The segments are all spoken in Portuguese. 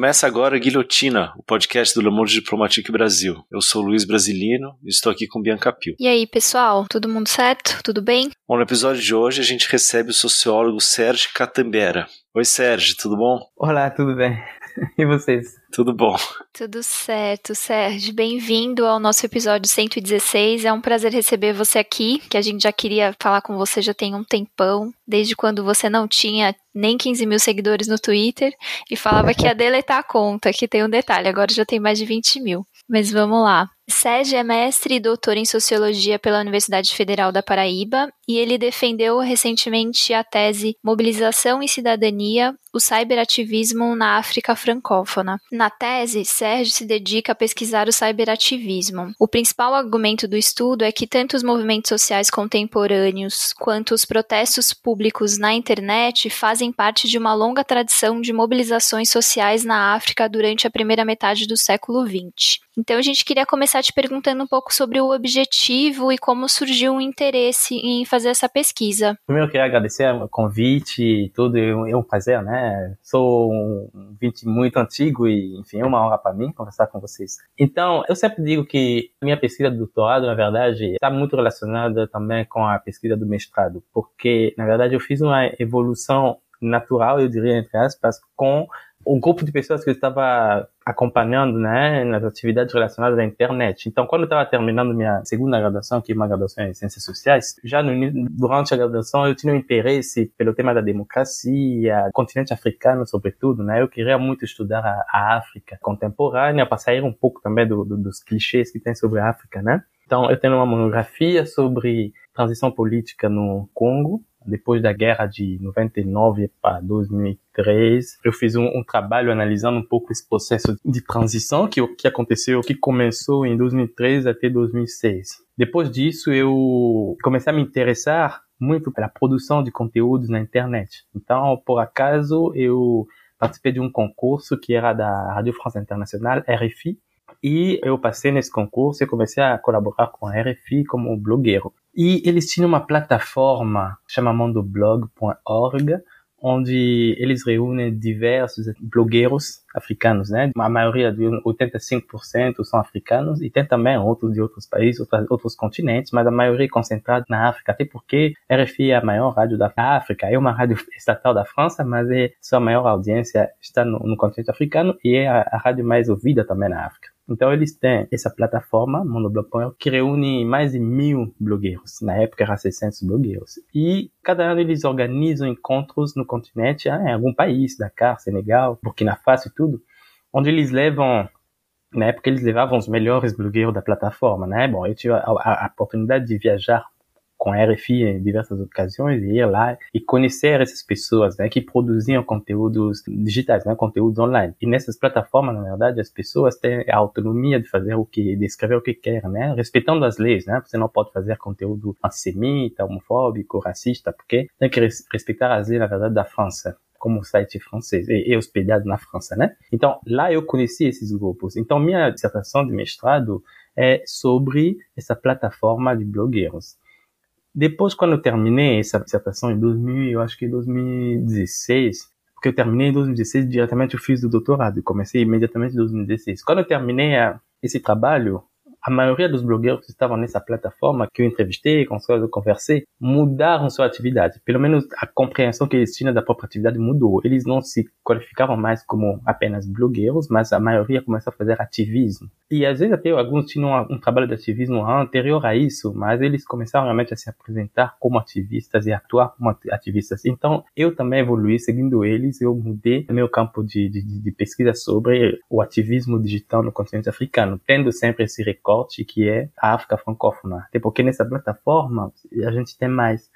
Começa agora Guilhotina, o podcast do Le Monde Diplomatique Brasil. Eu sou Luiz Brasilino e estou aqui com Bianca Pio. E aí, pessoal, todo mundo certo? Tudo bem? Bom, no episódio de hoje a gente recebe o sociólogo Sérgio Catambera. Oi, Sérgio, tudo bom? Olá, tudo bem? E vocês? Tudo bom. Tudo certo, Sérgio. Bem-vindo ao nosso episódio 116. É um prazer receber você aqui, que a gente já queria falar com você já tem um tempão, desde quando você não tinha nem 15 mil seguidores no Twitter e falava que ia deletar a conta, que tem um detalhe, agora já tem mais de 20 mil. Mas vamos lá. Sérgio é mestre e doutor em Sociologia pela Universidade Federal da Paraíba e ele defendeu recentemente a tese Mobilização e Cidadania, o cyberativismo na África francófona. Na tese, Sérgio se dedica a pesquisar o cyberativismo. O principal argumento do estudo é que tanto os movimentos sociais contemporâneos quanto os protestos públicos na internet fazem parte de uma longa tradição de mobilizações sociais na África durante a primeira metade do século XX. Então a gente queria começar te perguntando um pouco sobre o objetivo e como surgiu o interesse em fazer essa pesquisa. Primeiro eu queria agradecer o convite e tudo, é um prazer, né? Sou um vídeo muito antigo e, enfim, é uma honra para mim conversar com vocês. Então, eu sempre digo que minha pesquisa de doutorado, na verdade, está muito relacionada também com a pesquisa do mestrado, porque, na verdade, eu fiz uma evolução natural, eu diria, entre aspas, com o grupo de pessoas que eu estava acompanhando, né, nas atividades relacionadas à internet. Então, quando eu estava terminando minha segunda graduação, que é uma graduação em ciências sociais, já no, durante a graduação eu tinha um interesse pelo tema da democracia, continente africano, sobretudo, né? Eu queria muito estudar a, a África contemporânea, para sair um pouco também do, do, dos clichês que tem sobre a África, né? Então, eu tenho uma monografia sobre transição política no Congo, depois da guerra de 99 para 2003, eu fiz um, um, trabalho analisando um pouco esse processo de transição que, que aconteceu, que começou em 2003 até 2006. Depois disso, eu comecei a me interessar muito pela produção de conteúdos na internet. Então, por acaso, eu participei de um concurso que era da Radio France Internationale, RFI, e eu passei nesse concurso e comecei a colaborar com a RFI como blogueiro. E eles tinham uma plataforma chamada mondoblog.org, onde eles reúnem diversos blogueiros africanos, né? A maioria de 85% são africanos e tem também outros de outros países, outros, outros continentes, mas a maioria é concentrada na África, até porque RFI é a maior rádio da África, é uma rádio estatal da França, mas é sua maior audiência está no, no continente africano e é a, a rádio mais ouvida também na África. Então eles têm essa plataforma, monoblog.org, que reúne mais de mil blogueiros. Na época era 600 blogueiros. E cada ano eles organizam encontros no continente, ah, em algum país, Dakar, Senegal, Burkina Faso e tudo, onde eles levam na época eles levavam os melhores blogueiros da plataforma, né? Bom, eu tive a, a, a oportunidade de viajar com a RFI em diversas ocasiões e ir lá e conhecer essas pessoas né, que produziam conteúdos digitais, né, conteúdos online. E nessas plataformas, na verdade, as pessoas têm a autonomia de fazer o que, de escrever o que querem, né, respeitando as leis, né. Você não pode fazer conteúdo antissemita, homofóbico, racista, porque tem que respeitar as leis, na verdade, da França como site francês e hospedado na França, né? Então, lá eu conheci esses grupos. Então, minha dissertação de mestrado é sobre essa plataforma de blogueiros. Depois, quando eu terminei essa dissertação em 2000, eu acho que 2016, porque eu terminei em 2016, diretamente eu fiz o doutorado comecei imediatamente em 2016. Quando eu terminei a, esse trabalho, a maioria dos blogueiros que estavam nessa plataforma, que eu entrevistei, com os quais eu conversei, mudaram sua atividade. Pelo menos a compreensão que eles tinham da própria atividade mudou. Eles não se qualificavam mais como apenas blogueiros, mas a maioria começou a fazer ativismo. E às vezes até alguns tinham um, trabalho de ativismo anterior a isso, mas eles começaram realmente a se apresentar como ativistas e atuar como ativistas. Então eu também evoluí seguindo eles, eu mudei meu campo de, de, de pesquisa sobre o ativismo digital no continente africano, tendo sempre esse recorte que é a África francófona. Até porque nessa plataforma a gente tem mais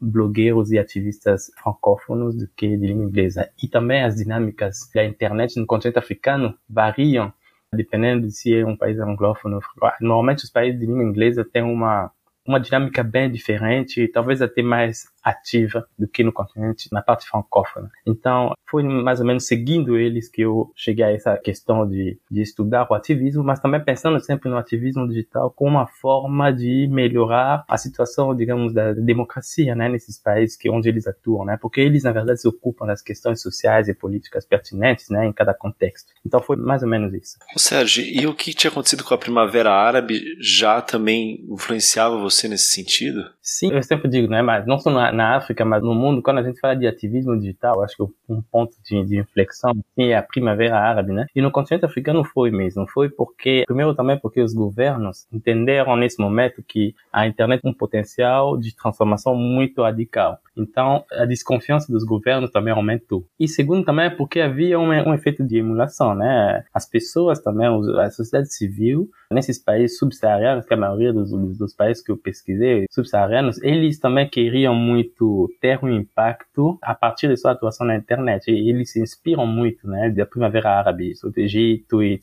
blogueiros e ativistas francófonos do que de língua inglesa. E também as dinâmicas da internet no continente africano variam dependendo de se é um país anglófono. Normalmente os países de língua inglesa têm uma uma dinâmica bem diferente, talvez até mais ativa do que no continente, na parte francófona. Então, foi mais ou menos seguindo eles que eu cheguei a essa questão de, de estudar o ativismo, mas também pensando sempre no ativismo digital como uma forma de melhorar a situação, digamos, da democracia, né, nesses países que onde eles atuam, né, porque eles na verdade se ocupam das questões sociais e políticas pertinentes, né, em cada contexto. Então foi mais ou menos isso. Sérgio, e o que tinha acontecido com a Primavera Árabe já também influenciava você nesse sentido? Sim, eu sempre digo, né, mas não só na, na África, mas no mundo, quando a gente fala de ativismo digital, acho que um ponto de, de inflexão é a Primavera Árabe, né? E no continente africano foi mesmo, foi porque, primeiro também porque os governos entenderam nesse momento que a internet tem um potencial de transformação muito radical. Então, a desconfiança dos governos também aumentou. E segundo também porque havia um, um efeito de emulação, né? As pessoas também, a sociedade civil, nesses países subsaarianos, que a maioria dos, dos países que eu pesquisei, subsaarianos, eles também queriam muito ter um impacto a partir de sua atuação na internet. E eles se inspiram muito, né, da Primavera Árabe, do Egito. E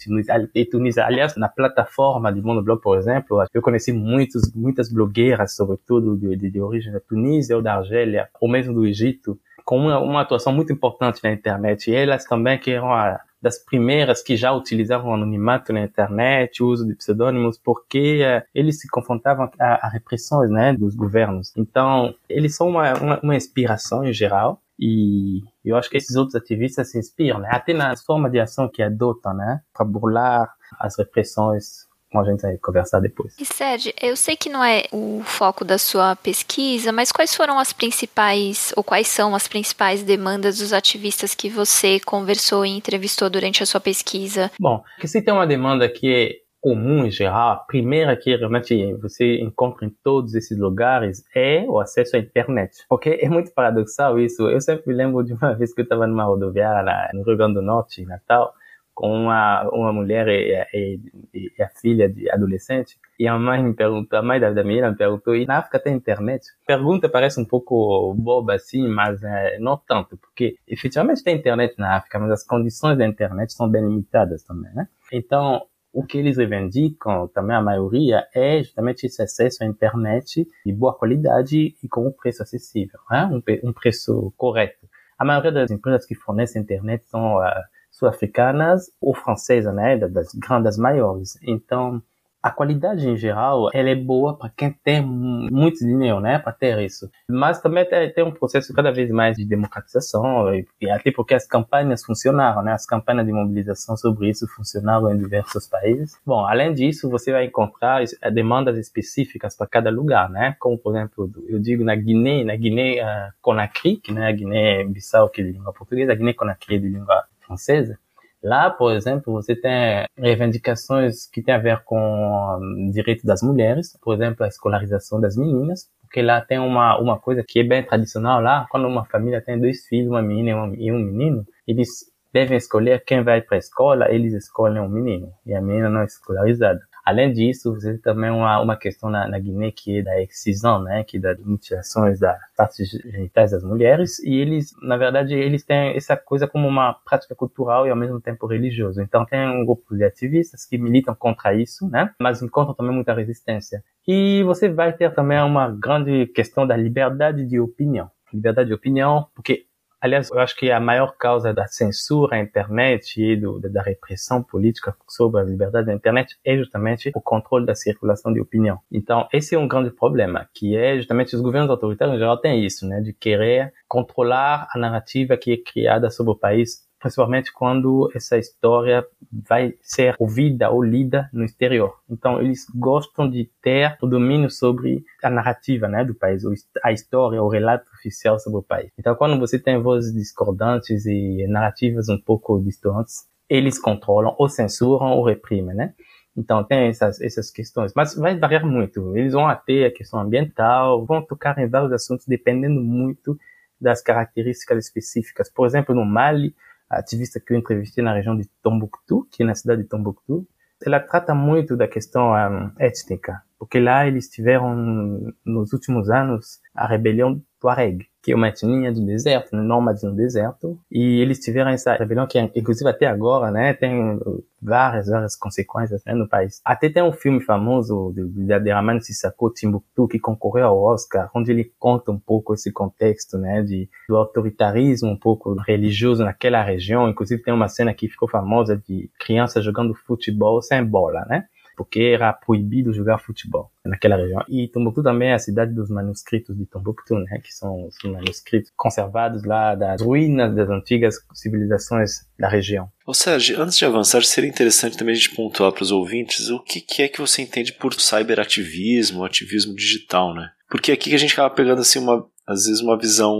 Tunísia. Aliás, na plataforma de Monoblog, por exemplo, eu conheci muitos, muitas blogueiras, sobretudo de, de, de origem da Tunísia ou da Argélia, ou mesmo do Egito, com uma, uma atuação muito importante na internet. E elas também que eram a, das primeiras que já utilizavam o anonimato na internet, o uso de pseudônimos, porque uh, eles se confrontavam a, a, repressões né, dos governos. Então, eles são uma, uma, uma, inspiração em geral. E eu acho que esses outros ativistas se inspiram, né? até na forma de ação que adotam, né? para burlar as repressões a gente vai conversar depois. E Sérgio, eu sei que não é o foco da sua pesquisa, mas quais foram as principais, ou quais são as principais demandas dos ativistas que você conversou e entrevistou durante a sua pesquisa? Bom, que se tem uma demanda que é comum em geral, a primeira que realmente você encontra em todos esses lugares é o acesso à internet. Porque é muito paradoxal isso. Eu sempre me lembro de uma vez que eu estava numa rodoviária no Rio Grande do Norte, em Natal, com uma, uma mulher e, e, e, a filha de adolescente. E a mãe me perguntou, a mãe da, da menina me perguntou, e na África tem internet? Pergunta parece um pouco boba assim, mas é, não tanto, porque efetivamente tem internet na África, mas as condições da internet são bem limitadas também, né? Então, o que eles reivindicam, também a maioria, é justamente esse acesso à internet de boa qualidade e com um preço acessível, né? um, um preço correto. A maioria das empresas que fornecem internet são uh, sul-africanas ou francesas, né, das grandes maiores. Então, a qualidade em geral, ela é boa para quem tem muito dinheiro, né, para ter isso. Mas também tem, um processo cada vez mais de democratização, e, até porque as campanhas funcionaram, né, as campanhas de mobilização sobre isso funcionaram em diversos países. Bom, além disso, você vai encontrar eh, demandas específicas para cada lugar, né, como por exemplo, eu digo na Guiné, na Guiné uh, Conakry, que né, a Guiné-Bissau que é de língua portuguesa, a Guiné Conakry é de língua francesa, Lá, por exemplo, você tem reivindicações que têm a ver com o direito das mulheres, por exemplo, a escolarização das meninas, porque lá tem uma, uma coisa que é bem tradicional lá, quando uma família tem dois filhos, uma menina e um menino, eles devem escolher quem vai para a escola, eles escolhem um menino, e a menina não é escolarizada. Além disso, você tem também uma, uma questão na, na Guiné que é da excisão, né, que é das mutilações das partes genitais das mulheres, e eles, na verdade, eles têm essa coisa como uma prática cultural e ao mesmo tempo religioso. Então tem um grupo de ativistas que militam contra isso, né, mas encontram também muita resistência. E você vai ter também uma grande questão da liberdade de opinião. Liberdade de opinião, porque Aliás, eu acho que a maior causa da censura à internet e do, da repressão política sobre a liberdade da internet é justamente o controle da circulação de opinião. Então, esse é um grande problema, que é justamente os governos autoritários em geral têm isso, né, de querer controlar a narrativa que é criada sobre o país principalmente quando essa história vai ser ouvida ou lida no exterior. Então, eles gostam de ter o domínio sobre a narrativa né, do país, a história, o relato oficial sobre o país. Então, quando você tem vozes discordantes e narrativas um pouco distantes, eles controlam ou censuram ou reprimem, né? Então tem essas, essas questões, mas vai variar muito. Eles vão até a questão ambiental, vão tocar em vários assuntos dependendo muito das características específicas. Por exemplo, no Mali, ativista que eu entrevistei na região de Tombouctou, que é na cidade de Tombouctou, ela trata muito da questão um, étnica, porque lá eles tiveram, nos últimos anos, a rebelião Tuareg. Que é uma etnia do deserto, né, nômades no deserto, e eles tiveram essa rebelião que, inclusive até agora, né, tem várias, várias consequências né, no país. Até tem um filme famoso de, de, de Raman Sissako, Timbuktu, que concorreu ao Oscar, onde ele conta um pouco esse contexto, né, de, do autoritarismo um pouco religioso naquela região. Inclusive tem uma cena que ficou famosa de crianças jogando futebol sem bola, né? Porque era proibido jogar futebol naquela região. E Tombuctu também é a cidade dos manuscritos de Tombuctu, né, que são os manuscritos conservados lá das ruínas das antigas civilizações da região. Ô Sérgio, antes de avançar, seria interessante também a gente pontuar para os ouvintes o que, que é que você entende por cyberativismo, ativismo digital, né? Porque aqui que a gente acaba pegando assim uma às vezes uma visão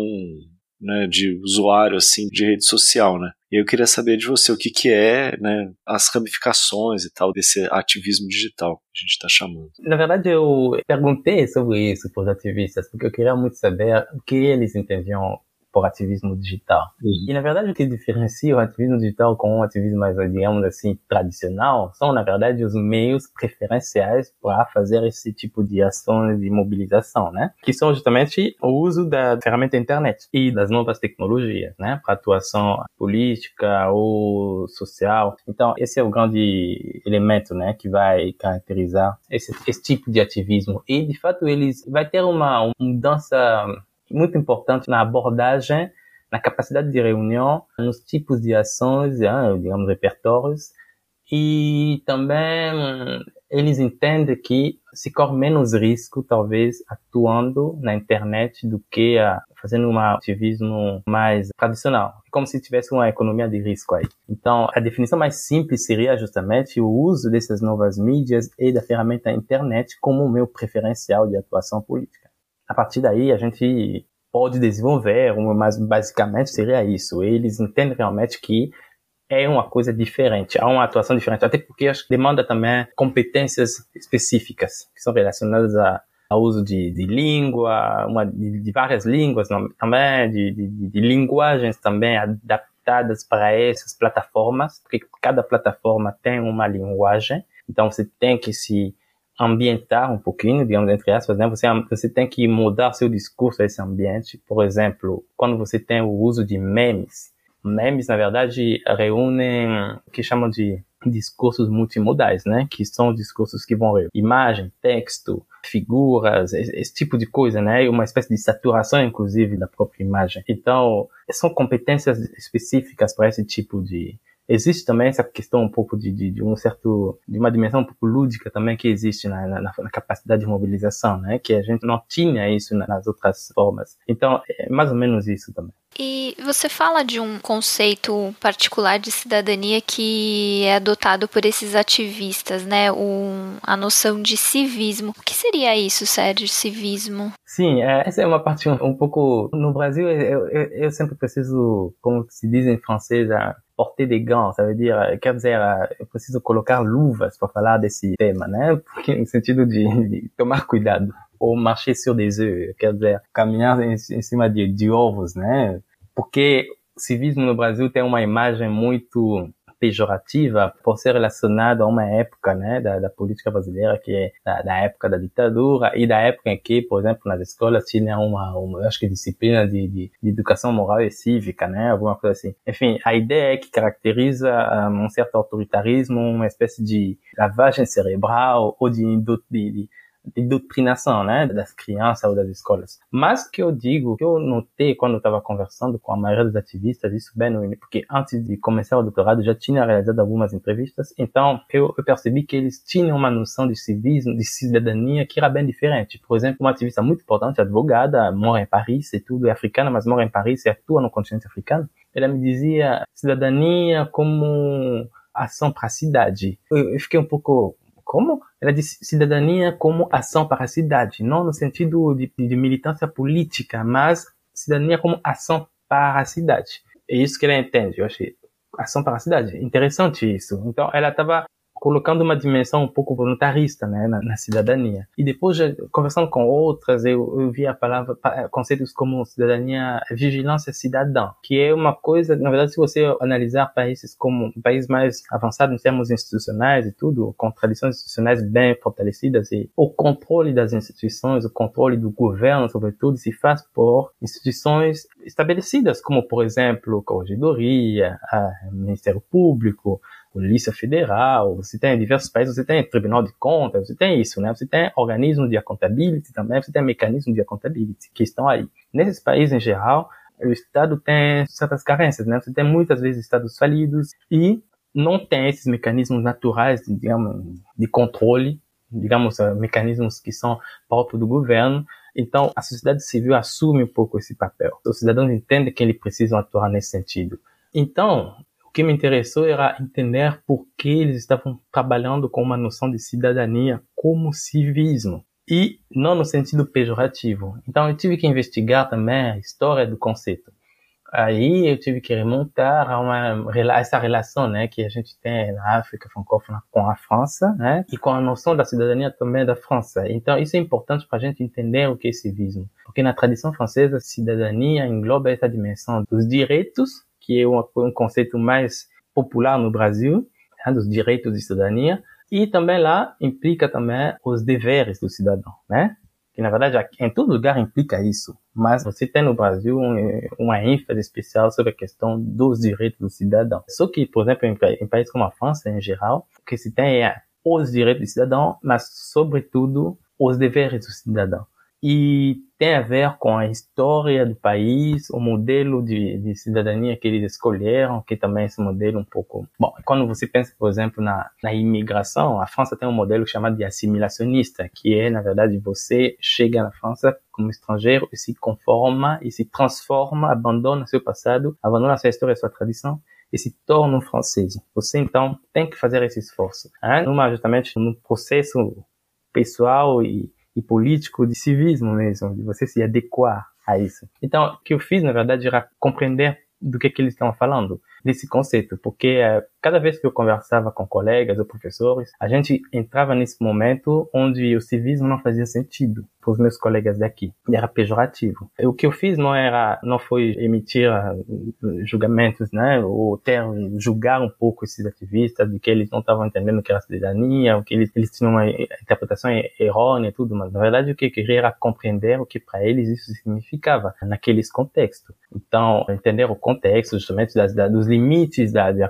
né, de usuário assim de rede social, né? Eu queria saber de você o que, que é né, as ramificações e tal desse ativismo digital que a gente está chamando. Na verdade, eu perguntei sobre isso para os ativistas, porque eu queria muito saber o que eles entendiam por ativismo digital. Uhum. E na verdade o que diferencia o ativismo digital com o ativismo mais, digamos assim, tradicional, são na verdade os meios preferenciais para fazer esse tipo de ações de mobilização, né? Que são justamente o uso da ferramenta internet e das novas tecnologias, né? Para atuação política ou social. Então esse é o grande elemento, né? Que vai caracterizar esse, esse tipo de ativismo. E de fato eles vai ter uma, uma mudança muito importante na abordagem, na capacidade de reunião, nos tipos de ações, digamos, repertórios, e também eles entendem que se corre menos risco, talvez, atuando na internet do que a, fazendo um ativismo mais tradicional. Como se tivesse uma economia de risco aí. Então, a definição mais simples seria justamente o uso dessas novas mídias e da ferramenta internet como meu preferencial de atuação política a partir daí a gente pode desenvolver, mas basicamente seria isso. Eles entendem realmente que é uma coisa diferente, há uma atuação diferente, até porque demanda também competências específicas que são relacionadas a, ao uso de, de língua, uma, de, de, várias línguas também, de, de linguagens também adaptadas para essas plataformas, porque cada plataforma tem uma linguagem, então você tem que se ambientar um pouquinho, digamos, entre aspas, né? Você, você tem que mudar seu discurso a esse ambiente. Por exemplo, quando você tem o uso de memes. Memes, na verdade, reúnem o que chamam de discursos multimodais, né? Que são discursos que vão imagem, texto, figuras, esse, tipo de coisa, né? Uma espécie de saturação, inclusive, da própria imagem. Então, são competências específicas para esse tipo de, existe também essa questão um pouco de, de, de, um certo, de uma dimensão um pouco lúdica também que existe na, na, na, capacidade de mobilização, né? Que a gente não tinha isso nas outras formas. Então, é mais ou menos isso também. E você fala de um conceito particular de cidadania que é adotado por esses ativistas, né? Um, a noção de civismo. O que seria isso, Sérgio, civismo? Sim, é, essa é uma parte um, um pouco. No Brasil, eu, eu, eu, sempre preciso, como se diz em francês, porter des gants, ça veut dire, quer dizer, eu preciso colocar luvas para falar desse tema, né? Porque, no sentido de, de tomar cuidado ou marcher sur des œufs, quer dizer, caminhar em, em cima de, de ovos, né? Porque civismo no Brasil tem uma imagem muito pejorativa por ser relacionado a uma época né, da, da política brasileira que é da, da, época da ditadura e da época em que, por exemplo, nas escolas tinha uma, uma acho que disciplina de, de, de, educação moral e cívica, né, alguma coisa assim. Enfim, a ideia é que caracteriza um certo autoritarismo, uma espécie de lavagem cerebral ou de, de, de de doutrinação, né, das crianças ou das escolas. Mas que eu digo, que eu notei quando eu estava conversando com a maioria dos ativistas, isso bem no porque antes de começar o doutorado já tinha realizado algumas entrevistas, então eu, eu percebi que eles tinham uma noção de civismo, de cidadania que era bem diferente. Por exemplo, uma ativista muito importante, advogada, mora em Paris e tudo, é africana, mas mora em Paris e atua no continente africano. Ela me dizia cidadania como ação para a cidade. Eu, eu fiquei um pouco como? Ela diz cidadania como ação para a cidade, não no sentido de, de militância política, mas cidadania como ação para a cidade. É isso que ela entende. Eu achei ação para a cidade. Interessante isso. Então, ela estava colocando uma dimensão um pouco voluntarista né, na, na cidadania. E depois, conversando com outras, eu, eu vi a palavra, conceitos como cidadania, vigilância cidadã, que é uma coisa, na verdade, se você analisar países como países mais avançados em termos institucionais e tudo, com tradições institucionais bem fortalecidas, e o controle das instituições, o controle do governo, sobretudo, se faz por instituições estabelecidas, como, por exemplo, Corregedoria, o Ministério Público, Polícia Federal, você tem em diversos países, você tem Tribunal de Contas, você tem isso, né? Você tem organismos de accountability também, você tem mecanismos de accountability que estão aí. Nesses países, em geral, o Estado tem certas carências, né? Você tem muitas vezes Estados falidos e não tem esses mecanismos naturais, digamos, de controle, digamos, eh, mecanismos que são próprios do governo. Então, a sociedade civil assume um pouco esse papel. Os cidadãos entendem que eles precisam atuar nesse sentido. Então, o que me interessou era entender por que eles estavam trabalhando com uma noção de cidadania como civismo e não no sentido pejorativo. Então eu tive que investigar também a história do conceito. Aí eu tive que remontar a, uma, a essa relação né, que a gente tem na África francófona com a França né, e com a noção da cidadania também da França. Então isso é importante para a gente entender o que é civismo. Porque na tradição francesa, a cidadania engloba essa dimensão dos direitos que é um, conceito mais popular no Brasil, né, dos direitos de cidadania, e também lá implica também os deveres do cidadão, né? Que na verdade em todo lugar implica isso, mas você tem no Brasil uma ênfase especial sobre a questão dos direitos do cidadão. Só que, por exemplo, em, em países como a França, em geral, o que se tem é os direitos do cidadão, mas sobretudo os deveres do cidadão e tem a ver com a história do país, o modelo de, de, cidadania que eles escolheram, que também é esse modelo um pouco... Bom, quando você pensa, por exemplo, na, na imigração, a França tem um modelo chamado de assimilacionista, que é, na verdade, você chega na França como estrangeiro e se conforma e se transforma, abandona seu passado, abandona sua história e sua tradição e se torna um francês. Você, então, tem que fazer esse esforço. Hein? Numa, justamente no processo pessoal e e político de civismo mesmo, de você se adequar a isso. Então, o que eu fiz, na verdade, era compreender do que, que eles estão falando, desse conceito, porque é, cada vez que eu conversava com colegas ou professores, a gente entrava nesse momento onde o civismo não fazia sentido para os meus colegas daqui, era pejorativo. O que eu fiz não era, não foi emitir uh, julgamentos, né, ou ter, julgar um pouco esses ativistas de que eles não estavam entendendo o que era cidadania, ou que eles, eles tinham uma interpretação errônea e tudo, mas na verdade o que eu queria era compreender o que para eles isso significava naqueles contextos. Então, entender o contexto justamente das, das, dos limites da, da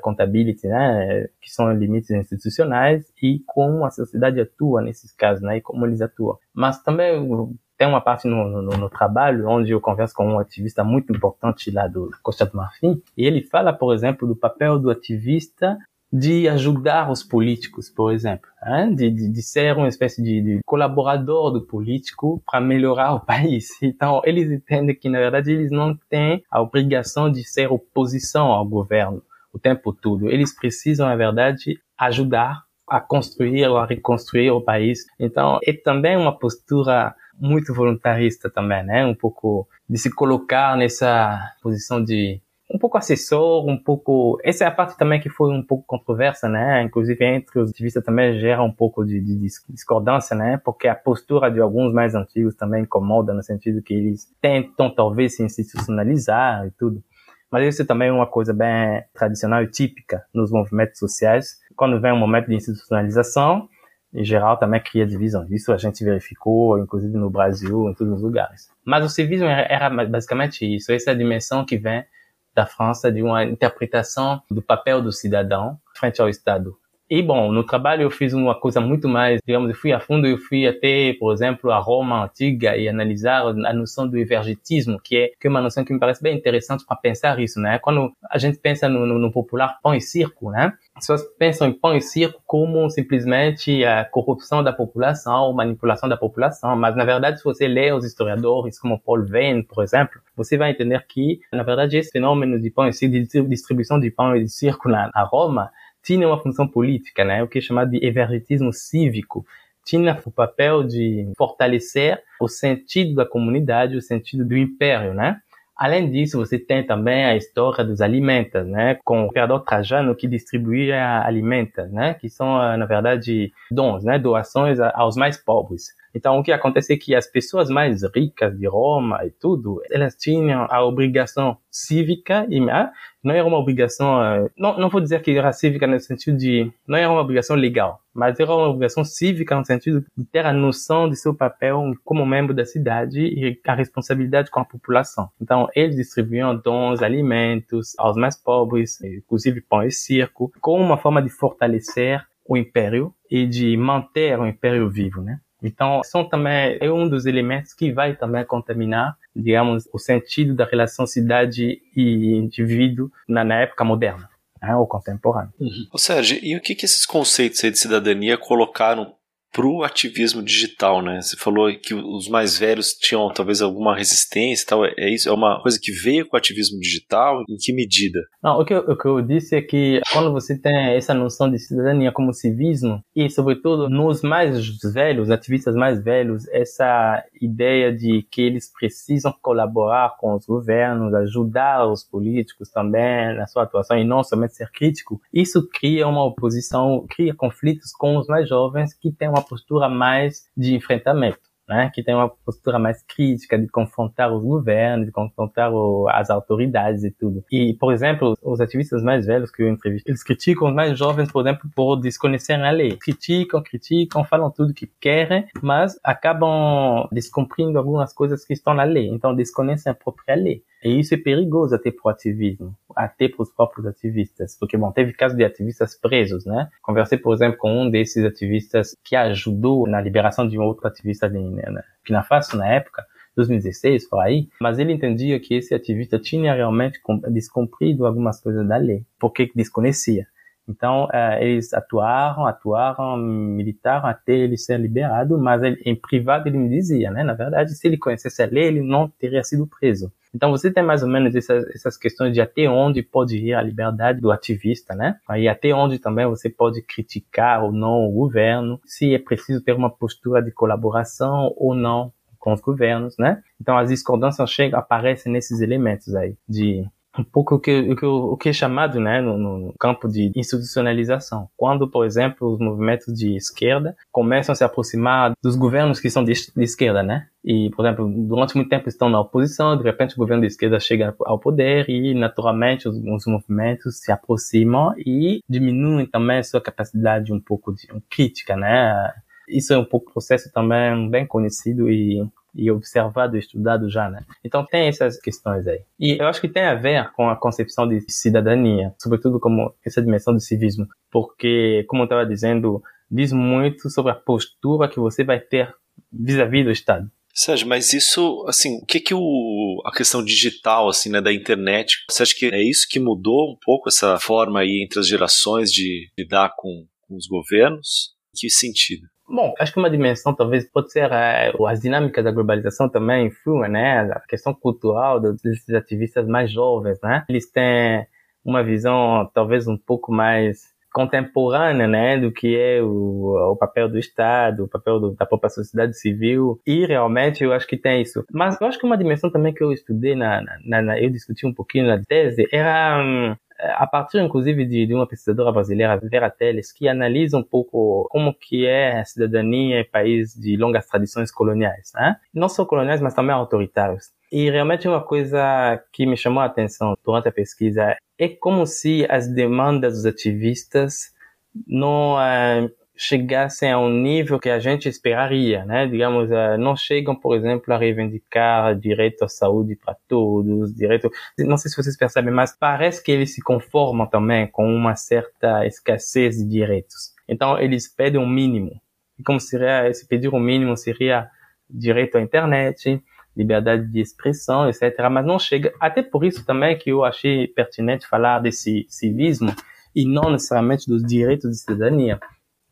accountability, né, que são limites institucionais e como a sociedade atua nesses casos, né, e como eles atuam. Mas também tem uma parte no, no, no, trabalho onde eu converso com um ativista muito importante lá do Costa do Marfim e ele fala, por exemplo, do papel do ativista de ajudar os políticos, por exemplo, hein? De, de, de, ser uma espécie de, de colaborador do político para melhorar o país. Então, eles entendem que, na verdade, eles não têm a obrigação de ser oposição ao governo o tempo todo. Eles precisam, na verdade, ajudar a construir ou a reconstruir o país. Então, é também uma postura muito voluntarista também, né? Um pouco de se colocar nessa posição de um pouco assessor, um pouco. Essa é a parte também que foi um pouco controversa, né? Inclusive entre os ativistas também gera um pouco de, de, discordância, né? Porque a postura de alguns mais antigos também incomoda no sentido que eles tentam talvez se institucionalizar e tudo. Mas isso também é uma coisa bem tradicional e típica nos movimentos sociais. Quando vem um momento de institucionalização, em geral também cria divisões. Isso a gente verificou, inclusive no Brasil, em todos os lugares. Mas o civismo era basicamente isso, essa dimensão que vem da França de uma interpretação do papel do cidadão frente ao Estado. E bom, no trabalho eu fiz uma coisa muito mais, digamos, eu fui a fundo, eu fui até, por exemplo, a Roma antiga e analisar a noção do evergetismo, que é, que é uma noção que me parece bem interessante para pensar isso, né? Quando a gente pensa no, no, no popular pão e circo, né? As pessoas pensam em pão e circo como simplesmente a corrupção da população, manipulação da população, mas na verdade se você lê os historiadores como Paul Venn, por exemplo, você vai entender que, na verdade, esse fenômeno de pão e circo, de distribuição de pão e de circo na, na Roma, tinha uma função política, né? O que é chamado de evergetismo cívico. Tinha o papel de fortalecer o sentido da comunidade, o sentido do império, né? Além disso, você tem também a história dos alimentos, né? Com o imperador Trajano que distribuía alimentos, né? Que são, na verdade, dons, né? Doações aos mais pobres. Então, o que acontece é que as pessoas mais ricas de Roma e tudo, elas tinham a obrigação cívica, e ah, não era uma obrigação, eh, não, não vou dizer que era cívica no sentido de, não era uma obrigação legal, mas era uma obrigação cívica no sentido de ter a noção de seu papel como membro da cidade e a responsabilidade com a população. Então, eles distribuíam dons, alimentos aos mais pobres, inclusive pão e circo, como uma forma de fortalecer o império e de manter o império vivo, né? Então, são também é um dos elementos que vai também contaminar, digamos, o sentido da relação cidade e indivíduo na, na época moderna, né, ou contemporânea. Uhum. Sérgio, e o que, que esses conceitos de cidadania colocaram para o ativismo digital, né? Você falou que os mais velhos tinham talvez alguma resistência, tal. É isso? É uma coisa que veio com o ativismo digital? Em que medida? Não, o que, eu, o que eu disse é que quando você tem essa noção de cidadania como civismo e, sobretudo, nos mais velhos, ativistas mais velhos, essa ideia de que eles precisam colaborar com os governos, ajudar os políticos também na sua atuação e não somente ser crítico, isso cria uma oposição, cria conflitos com os mais jovens que têm uma uma postura mais de enfrentamento, né? que tem uma postura mais crítica de confrontar os governos, de confrontar o, as autoridades e tudo. E, por exemplo, os ativistas mais velhos que eu entrevistei, eles criticam os mais jovens, por exemplo, por desconhecerem a lei. Criticam, criticam, falam tudo que querem, mas acabam descumprindo algumas coisas que estão na lei. Então, desconhecem a própria lei. E isso é perigoso até para o ativismo, até para os próprios ativistas, porque, bom, teve casos de ativistas presos, né? Conversei, por exemplo, com um desses ativistas que ajudou na liberação de um outro ativista de Burkina Faso na época, 2016, por aí, mas ele entendia que esse ativista tinha realmente descumprido algumas coisas da lei, porque desconhecia. Então, uh, eles atuaram, atuaram, militaram até ele ser liberado, mas ele, em privado ele me dizia, né? Na verdade, se ele conhecesse a lei, ele não teria sido preso. Então você tem mais ou menos essas, essas questões de até onde pode ir a liberdade do ativista, né? Aí até onde também você pode criticar ou não o governo, se é preciso ter uma postura de colaboração ou não com os governos, né? Então as discordâncias chegam, aparecem nesses elementos aí de um pouco o que, o que, o que é chamado né, no, no, campo de institucionalização. Quando, por exemplo, os movimentos de esquerda começam a se aproximar dos governos que são de, de esquerda, né? E, por exemplo, durante muito tempo estão na oposição, de repente o governo de esquerda chega ao poder e, naturalmente, os, os movimentos se aproximam e diminuem também a sua capacidade um pouco de um, crítica, né? Isso é um pouco processo também bem conhecido e e observado e estudado já, né? Então tem essas questões aí. E eu acho que tem a ver com a concepção de cidadania, sobretudo como essa dimensão do civismo, porque, como eu estava dizendo, diz muito sobre a postura que você vai ter vis-à-vis -vis do Estado. Sérgio, mas isso, assim, o que que o, a questão digital, assim, né, da internet, você acha que é isso que mudou um pouco essa forma aí entre as gerações de lidar com, com os governos? Em que sentido? Bom, acho que uma dimensão talvez pode ser é, as dinâmicas da globalização também influem, né? A questão cultural desses ativistas mais jovens, né? Eles têm uma visão talvez um pouco mais contemporânea, né, do que é o, o papel do Estado, o papel do, da própria sociedade civil, e realmente eu acho que tem isso. Mas eu acho que uma dimensão também que eu estudei, na, na, na eu discuti um pouquinho na tese, era hum, a partir inclusive de, de, uma pesquisadora brasileira, Vera Teles, que analisa um pouco como que é a cidadania em países de longas tradições coloniais, né? não só coloniais, mas também autoritários. E realmente uma coisa que me chamou a atenção durante a pesquisa é como se as demandas dos ativistas não uh, chegassem a um nível que a gente esperaria, né? Digamos, uh, não chegam, por exemplo, a reivindicar direito à saúde para todos, direito. Não sei se vocês percebem, mas parece que eles se conformam também com uma certa escassez de direitos. Então, eles pedem um mínimo. E como seria, se pedir um mínimo seria direito à internet, liberdade de expressão, etc. Mas não chega. Até por isso também que eu achei pertinente falar desse civismo e não necessariamente dos direitos de cidadania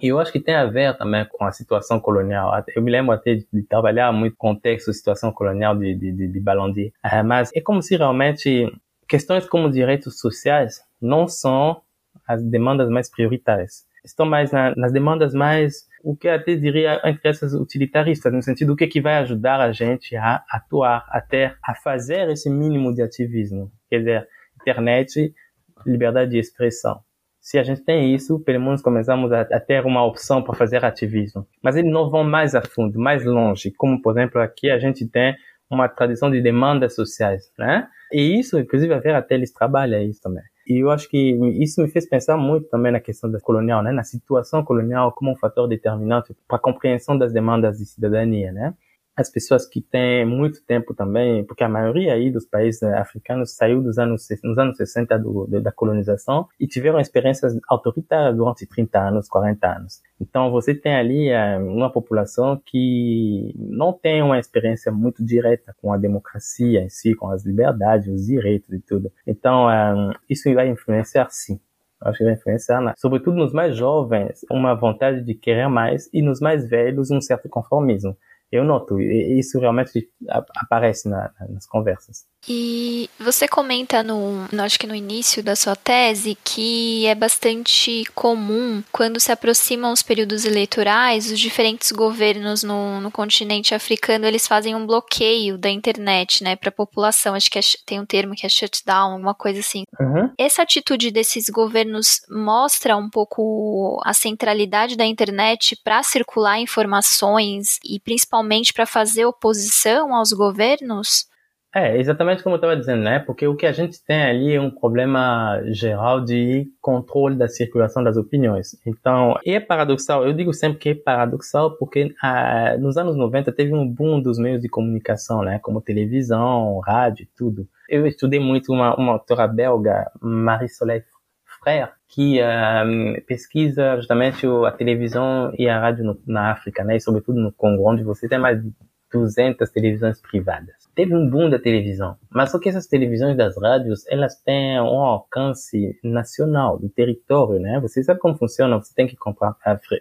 e eu acho que tem a ver também com a situação colonial. Eu me lembro até de, de trabalhar muito com o texto situação colonial de, de, de, Balondi. Uh, mas é como se realmente questões como direitos sociais não são as demandas mais prioritárias. Estão mais na, nas demandas mais o que até diria interesses utilitaristas, no sentido do que, que vai ajudar a gente a atuar, até a fazer esse mínimo de ativismo. Quer dizer, internet, liberdade de expressão. Se a gente tem isso, pelo menos começamos a, a ter uma opção para fazer ativismo. Mas eles não vão mais a fundo, mais longe, como por exemplo aqui a gente tem uma tradição de demandas sociais, né? E isso, inclusive, a Vera Teles trabalha isso também. E eu acho que isso me fez pensar muito também na questão da colonial, né? Na situação colonial como um fator determinante para a compreensão das demandas de cidadania, né? As pessoas que têm muito tempo também, porque a maioria aí dos países africanos saiu dos anos, nos anos 60 do, da colonização e tiveram experiências autoritárias durante 30 anos, 40 anos. Então você tem ali é, uma população que não tem uma experiência muito direta com a democracia em si, com as liberdades, os direitos e tudo. Então é, isso vai influenciar sim acho que vai influenciar, sobretudo nos mais jovens, uma vontade de querer mais e nos mais velhos um certo conformismo eu noto, isso realmente aparece na, nas conversas. E você comenta no, no, acho que no início da sua tese, que é bastante comum quando se aproximam os períodos eleitorais, os diferentes governos no, no continente africano eles fazem um bloqueio da internet, né, para a população. Acho que é, tem um termo que é shutdown, alguma coisa assim. Uhum. Essa atitude desses governos mostra um pouco a centralidade da internet para circular informações e principalmente para fazer oposição aos governos? É, exatamente como eu estava dizendo, né? Porque o que a gente tem ali é um problema geral de controle da circulação das opiniões. Então, é paradoxal, eu digo sempre que é paradoxal porque ah, nos anos 90 teve um boom dos meios de comunicação, né? Como televisão, rádio, tudo. Eu estudei muito uma, uma autora belga, Marie-Soleil Frère, que uh, pesquisa justamente a televisão e a rádio no, na África, né? E sobretudo no Congo, onde você tem mais de 200 televisões privadas teve um boom da televisão. Mas só que essas televisões das rádios, elas têm um alcance nacional, do território, né? Você sabe como funciona, você tem que comprar,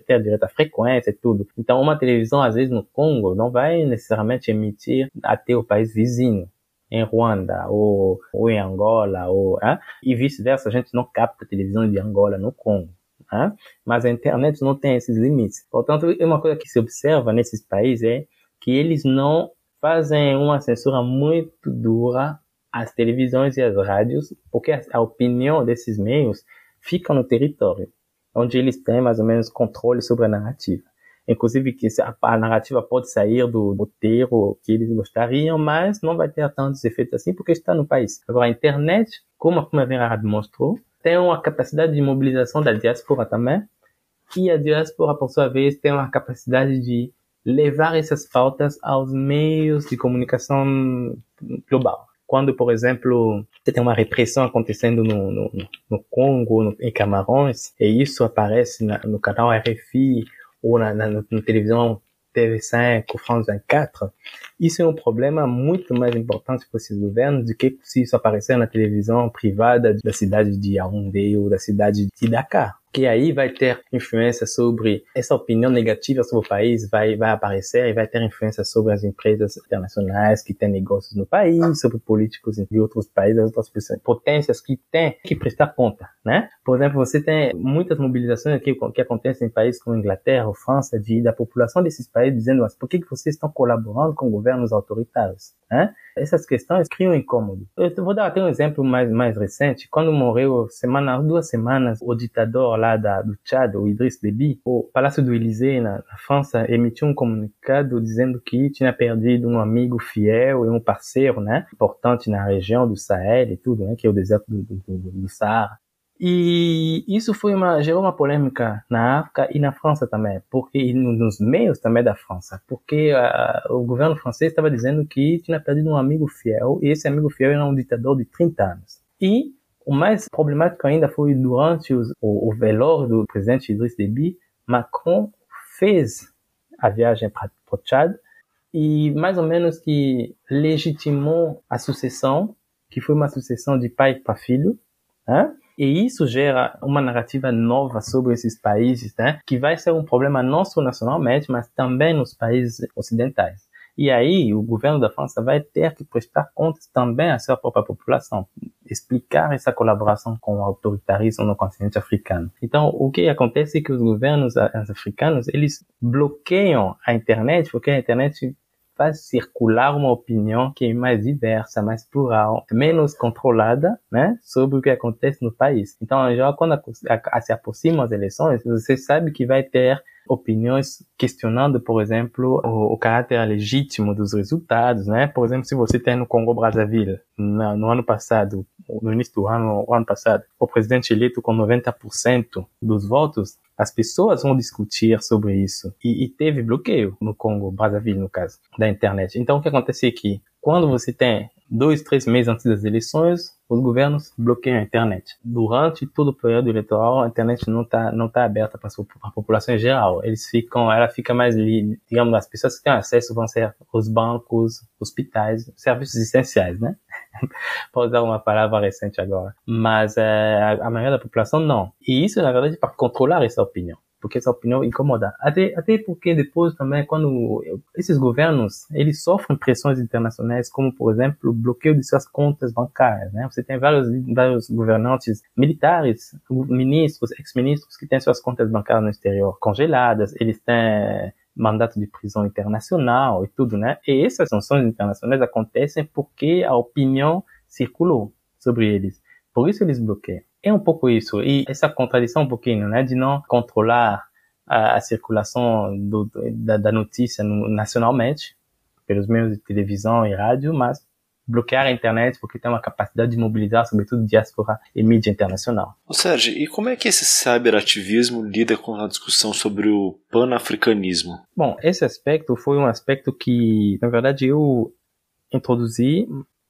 ter direito à frequência e tudo. Então, uma televisão, às vezes, no Congo, não vai necessariamente emitir até o país vizinho em Ruanda ou, ou em Angola ou hein? e vice-versa a gente não capta televisão de Angola no Congo hein? mas a internet não tem esses limites portanto uma coisa que se observa nesses países é que eles não fazem uma censura muito dura às televisões e às rádios, porque a opinião desses meios fica no território, onde eles têm mais ou menos controle sobre a narrativa. Inclusive que a narrativa pode sair do roteiro que eles gostariam, mas não vai ter tantos efeitos assim porque está no país. Agora a internet, como a Primavera mostrou, tem uma capacidade de mobilização da diáspora também, e a diáspora, por sua vez, tem uma capacidade de levar essas faltas aos meios de comunicação global. Quando, por exemplo, você tem uma repressão acontecendo no, no, no Congo, no, em Camarões, e isso aparece na, no canal RFI ou na, na, na televisão TV5 ou France 24, isso é um problema muito mais importante para esses governos do que se isso aparecer na televisão privada da cidade de Yaoundé ou da cidade de Dakar que aí vai ter influência sobre essa opinião negativa sobre o país vai vai aparecer e vai ter influência sobre as empresas internacionais que têm negócios no país, sobre políticos de outros países, outras potências que têm que prestar conta, né? Por exemplo, você tem muitas mobilizações aqui que acontecem em países como Inglaterra França de da população desses países dizendo mas por que vocês estão colaborando com governos autoritários, né? Essas questões criam incômodo. Eu vou dar até um exemplo mais mais recente. Quando morreu semana duas semanas o ditador lá da, do Tchad, o Idriss Déby, o Palácio do Élysée, na, na, França, emitiu um comunicado dizendo que tinha perdido um amigo fiel e um parceiro, né, importante na região do Sahel e tudo, né, que é o deserto do, do, do, do Saara. E isso foi uma, gerou uma polêmica na África e na França também, porque nos meios também da França, porque uh, o governo francês estava dizendo que tinha perdido um amigo fiel e esse amigo fiel era um ditador de 30 anos. E o mais problemático ainda foi durante os, o, o velório do presidente Idriss Déby, Macron fez a viagem para o Tchad e mais ou menos que legitimou a sucessão, que foi uma sucessão de pai para filho, né? E isso gera uma narrativa nova sobre esses países, né? Que vai ser um problema não só nacionalmente, mas também nos países ocidentais. E aí o governo da França vai ter que prestar contas também à sua própria população, explicar essa colaboração com o autoritarismo no continente africano. Então, o que acontece é que os governos africanos, eles bloqueiam a internet porque a internet faz circular uma opinião que é mais diversa, mais plural, menos controlada, né, sobre o que acontece no país. Então, já quando a, a, se aproximam as eleições, você sabe que vai ter opiniões questionando, por exemplo, o, o, caráter legítimo dos resultados, né? Por exemplo, se você tem no Congo Brazzaville, no, no ano passado, no início do ano, ano passado, o presidente eleito com 90% dos votos, as pessoas vão discutir sobre isso. E, e, teve bloqueio no Congo, Brazzaville, no caso, da internet. Então, o que acontece é que, quando você tem dois, três meses antes das eleições, os governos bloqueiam a internet. Durante todo o período eleitoral, a internet não está não tá aberta para a população em geral. Eles ficam, ela fica mais, digamos, as pessoas que têm acesso vão ser os bancos, hospitais, serviços essenciais, né? para usar uma palavra recente agora. Mas é, a maioria da população não. E isso, na verdade, é para controlar essa opinião porque essa opinião incomoda. Até, até porque depois também, quando esses governos, eles sofrem pressões internacionais, como, por exemplo, o bloqueio de suas contas bancárias, né? Você tem vários, vários governantes militares, ministros, ex-ministros que têm suas contas bancárias no exterior congeladas, eles têm mandato de prisão internacional e tudo, né? E essas sanções internacionais acontecem porque a opinião circulou sobre eles. Por isso eles bloqueiam. É um pouco isso. E essa contradição um pouquinho, né, de não controlar a, a circulação do, da, da, notícia nacionalmente, pelos meios de televisão e rádio, mas bloquear a internet porque tem uma capacidade de mobilizar, sobretudo, diáspora e mídia internacional. Ô Sérgio, e como é que esse cyberativismo lida com a discussão sobre o panafricanismo? Bom, esse aspecto foi um aspecto que, na verdade, eu introduzi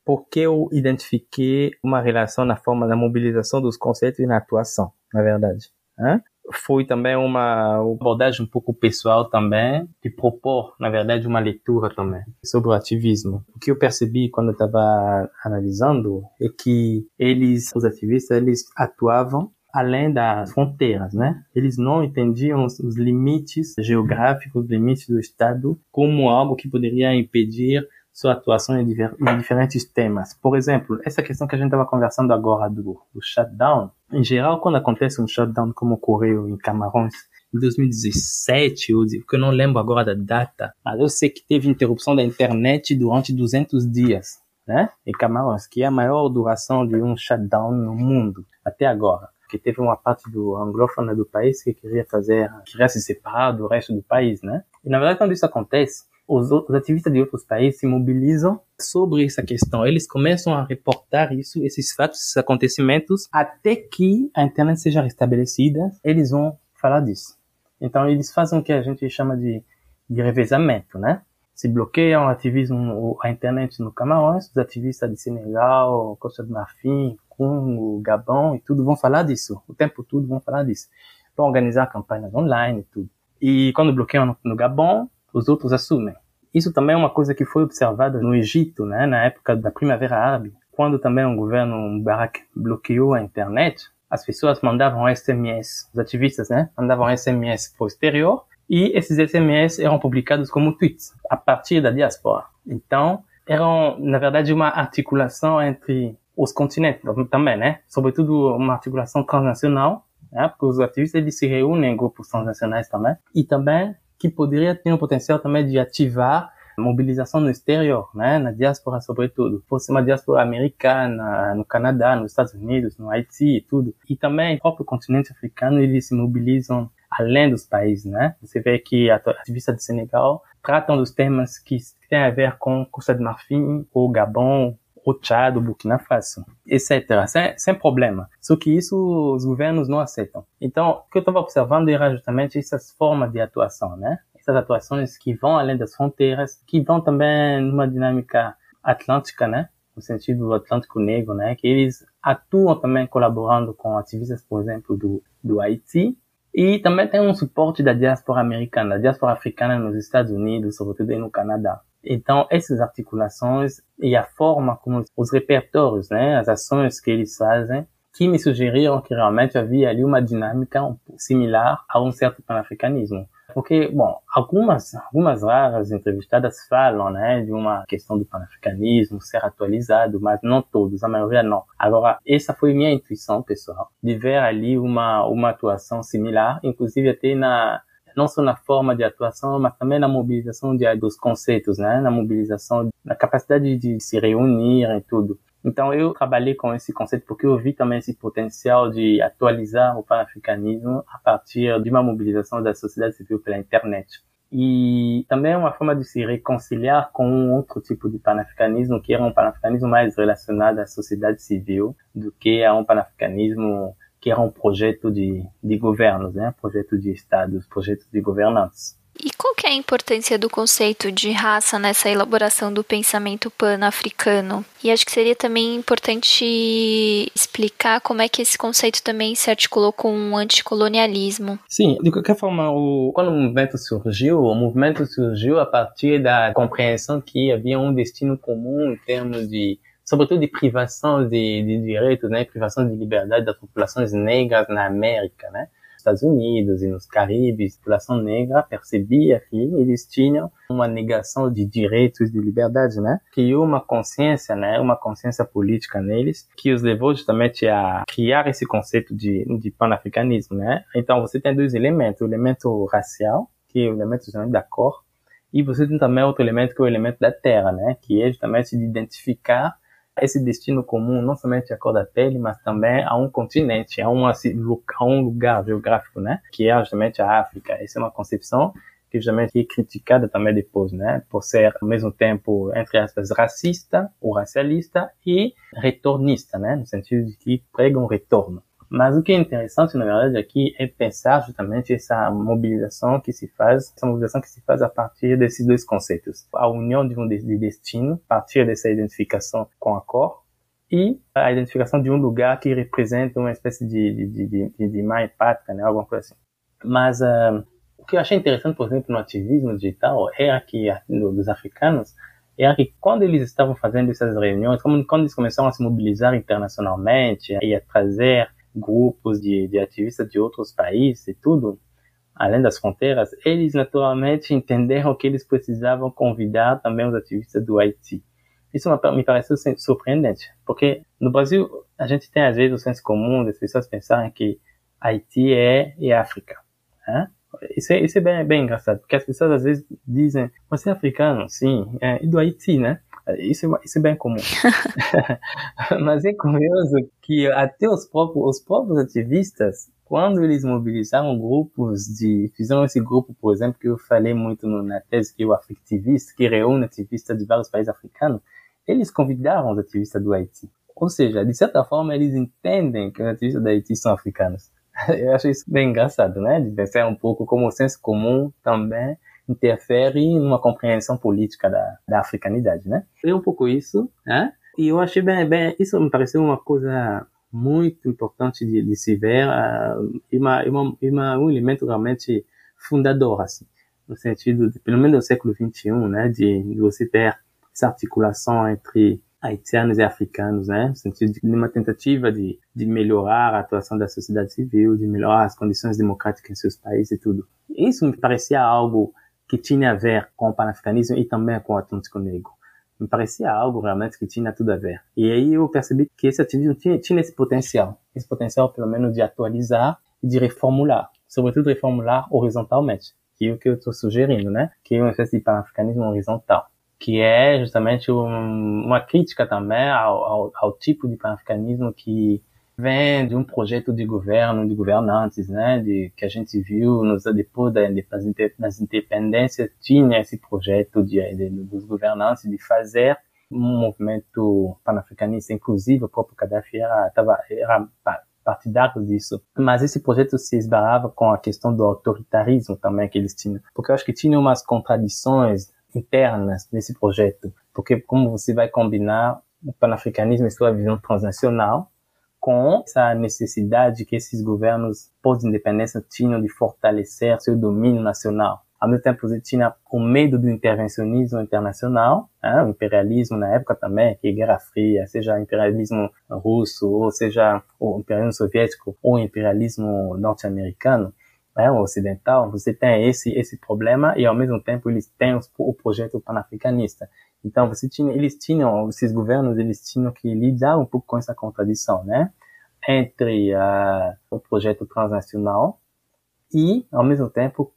porque eu identifiquei uma relação na forma da mobilização dos conceitos e na atuação, na verdade. Né? Foi também uma abordagem um pouco pessoal também, de propor, na verdade, uma leitura também sobre o ativismo. O que eu percebi quando eu estava analisando é que eles, os ativistas, eles atuavam além das fronteiras, né? Eles não entendiam os, limites geográficos, os limites do Estado como algo que poderia impedir sua atuação em, diver, em, diferentes temas. Por exemplo, essa questão que a gente estava conversando agora do, do shutdown, em geral, quando acontece um shutdown como ocorreu em Camarões em 2017, eu, que eu não lembro agora da data, mas eu sei que teve interrupção da internet durante 200 dias, né? Em Camarões, que é a maior duração de um shutdown no mundo até agora que teve uma parte do anglófona do país que queria fazer, queria se separar do resto do país, né? E na verdade, quando isso acontece, os, os ativistas de outros países se mobilizam sobre essa questão. Eles começam a reportar isso, esses fatos, esses acontecimentos, até que a internet seja restabelecida, eles vão falar disso. Então eles fazem o que a gente chama de, de revezamento, né? Se bloqueiam o ativismo, a internet no Camarões, os ativistas de Senegal, Costa do Marfim, Congo, Gabão e tudo vão falar disso. O tempo todo vão falar disso. Vão organizar campanhas online e tudo. E quando bloqueiam no, no Gabão, os outros assumem. Isso também é uma coisa que foi observada no Egito, né, na época da Primavera Árabe, quando também o governo Mubarak bloqueou a internet, as pessoas mandavam SMS, os ativistas, né, mandavam SMS para o exterior e esses SMS eram publicados como tweets a partir da diáspora. Então, eram, na verdade, uma articulação entre os continentes também, né? Sobretudo uma articulação transnacional, né? Porque os ativistas eles se reúnem em grupos transnacionais também. E também que poderia ter um potencial também de ativar mobilização no exterior, né, na diáspora sobretudo, fosse uma diáspora americana, no Canadá, nos Estados Unidos, no Haiti e tudo. E também o próprio continente africano, eles se mobilizam além dos países, né? Você vê que a ativista de Senegal tratam dos temas que têm a ver com Costa de Marfim, ou Gabão, o Tchad, o Burkina Faso, etc. Sem, sem problema. Só que isso os governos não aceitam. Então, o que eu estava observando era justamente essas formas de atuação, né? Essas atuações que vão além das fronteiras, que vão também numa dinâmica atlântica, né? No sentido do Atlântico Negro, né? Que eles atuam também colaborando com ativistas, por exemplo, do, do Haiti, e também tem um suporte da diáspora americana, da diáspora africana nos Estados Unidos, sobretudo no Canadá. Então, essas articulações e a forma como os repertórios, né, as ações que eles fazem, que me sugeriram que realmente havia ali uma dinâmica similar a um certo panafricanismo. Porque, bom, algumas, algumas raras entrevistadas falam, né, de uma questão do panafricanismo ser atualizado, mas não todos, a maioria não. Agora, essa foi minha intuição pessoal, de ver ali uma, uma atuação similar, inclusive até na, não só na forma de atuação, mas também na mobilização de, dos conceitos, né, na mobilização, na capacidade de se reunir e tudo. Então eu trabalhei com esse conceito porque eu vi também esse potencial de atualizar o panafricanismo a partir de uma mobilização da sociedade civil pela internet. E também uma forma de se reconciliar com um outro tipo de panafricanismo, que era um panafricanismo mais relacionado à sociedade civil do que a um panafricanismo que era um projeto de, de governos, né? projeto de estados, projeto de governantes. E qual que é a importância do conceito de raça nessa elaboração do pensamento pan-africano? E acho que seria também importante explicar como é que esse conceito também se articulou com o anticolonialismo. Sim, de qualquer forma, o, quando o movimento surgiu, o movimento surgiu a partir da compreensão que havia um destino comum em termos de sobretudo de privação de, de direitos, né, privação de liberdade das populações negras na América, né? Estados Unidos e nos Caribes, a população negra percebia que eles tinham uma negação de direitos de liberdade, né? Criou uma consciência, né? Uma consciência política neles que os levou justamente a criar esse conceito de, de panafricanismo, né? Então você tem dois elementos, o elemento racial, que é o elemento justamente da cor, e você tem também outro elemento que é o elemento da terra, né? Que é justamente de identificar esse destino comum não somente à cor da pele, mas também a um continente, a um, a um lugar geográfico, né? Que é justamente a África. Essa é uma concepção que justamente é criticada também depois, né? Por ser ao mesmo tempo, entre aspas, racista ou racialista e retornista, né? No sentido de que prega um retorno. Mas o que é interessante, na verdade, aqui é pensar justamente essa mobilização que se faz, essa mobilização que se faz a partir desses dois conceitos. A união de um de destino, a partir dessa identificação com a cor, e a identificação de um lugar que representa uma espécie de, de, de, de, de mãe pátria, né? Alguma coisa assim. Mas uh, o que eu achei interessante, por exemplo, no ativismo digital, era que, dos africanos, era que quando eles estavam fazendo essas reuniões, quando eles começaram a se mobilizar internacionalmente e a trazer grupos de, de ativistas de outros países e tudo, além das fronteiras, eles naturalmente entenderam que eles precisavam convidar também os ativistas do Haiti. Isso me pareceu surpreendente, porque no Brasil a gente tem às vezes o senso comum das pessoas pensarem que Haiti é, é África. Né? Isso é, isso é bem, bem engraçado, porque as pessoas às vezes dizem, você é africano? Sim, é, e do Haiti, né? Isso, é, isso é bem comum. Mas é curioso que até os próprios, os próprios ativistas, quando eles mobilizaram grupos de, fizeram esse grupo, por exemplo, que eu falei muito na tese que é o Africtivist, que reúne ativistas de vários países africanos, eles convidaram os ativistas do Haiti. Ou seja, de certa forma, eles entendem que os ativistas do Haiti são africanos. Eu acho isso bem engraçado, né? De pensar um pouco como o senso comum também interfere numa compreensão política da, da africanidade, né? É um pouco isso, né? E eu achei bem, bem isso me pareceu uma coisa muito importante de, de se ver uh, e, uma, uma, uma, um elemento realmente fundador, assim, no sentido, de, pelo menos do século XXI, né, de, de você ter essa articulação entre haitianos e africanos, né, no sentido de uma tentativa de, de melhorar a atuação da sociedade civil, de melhorar as condições democráticas em seus países e tudo. Isso me parecia algo que tinha a ver com o panafricanismo e também com o Atlântico Negro. Me parecia algo realmente que tinha tudo a ver. E aí eu percebi que esse ativismo tinha, tinha esse potencial, esse potencial pelo menos de atualizar e de reformular, sobretudo reformular horizontalmente, que é o que eu estou sugerindo, né? Que é uma espécie de panafricanismo horizontal, que é justamente um, uma crítica também ao, ao, ao tipo de panafricanismo que vem de um projeto de governo, de governantes, né, de que a gente viu nos, depois da, das independências, tinha esse projeto de, de, dos governantes de fazer um movimento panafricanista, inclusive o próprio Gaddafi era, tava, era partidário disso, mas esse projeto se esbarrava com a questão do autoritarismo também que eles tinham, porque eu acho que tinha umas contradições internas nesse projeto, porque como você vai combinar o panafricanismo e sua visão transnacional, com essa necessidade que esses governos pós-independência tinham de fortalecer seu domínio nacional. Ao mesmo tempo, você tinha o medo do intervencionismo internacional, né, o imperialismo na época também, que Guerra Fria, seja imperialismo russo, ou seja o imperialismo soviético, ou o imperialismo norte-americano. né, ocidental, você tem esse esse problema e ao mesmo tempo eles têm o projeto panafricanista. Então você tinha, eles tinham, esses governos, eles tinham que lidar um pouco com essa contradição, né? Entre uh, o projeto transnacional e, ao mesmo tempo,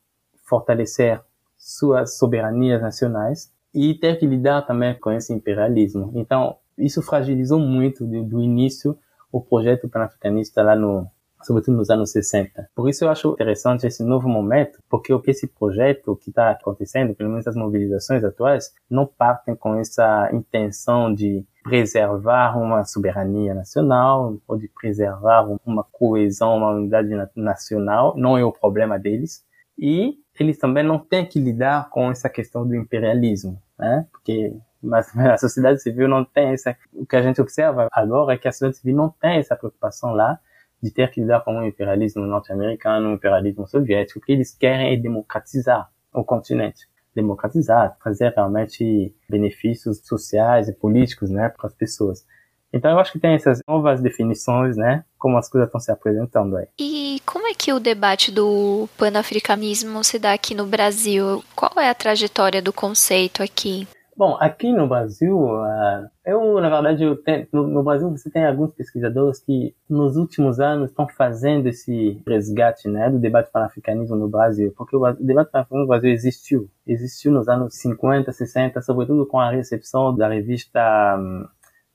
fortalecer suas soberanias nacionais e ter que lidar também com esse imperialismo. Então, isso fragilizou muito do, do início o projeto panafricanista lá no, sobretudo nos anos 60. Por isso eu acho interessante esse novo momento, porque o que esse projeto que está acontecendo, pelo menos as mobilizações atuais, não partem com essa intenção de preservar uma soberania nacional ou de preservar uma coesão, uma unidade nacional, não é o problema deles. E eles também não têm que lidar com essa questão do imperialismo, né? Porque mas a sociedade civil não tem essa. O que a gente observa agora é que a sociedade civil não tem essa preocupação lá de ter que lidar com o imperialismo norte-americano, o imperialismo soviético. O que eles querem é democratizar o continente. Democratizar, trazer realmente benefícios sociais e políticos, né, para as pessoas. Então eu acho que tem essas novas definições, né, como as coisas estão se apresentando aí. E como é que o debate do panafricanismo se dá aqui no Brasil? Qual é a trajetória do conceito aqui? Bom, aqui no Brasil, uh, eu, na verdade, eu tenho, no, Brasil você tem alguns pesquisadores que nos últimos anos estão fazendo esse resgate, né, do debate pan-africanismo no Brasil, porque o, debate pan-africanismo no Brasil existiu, existiu nos anos 50, 60, sobretudo com a recepção da revista um,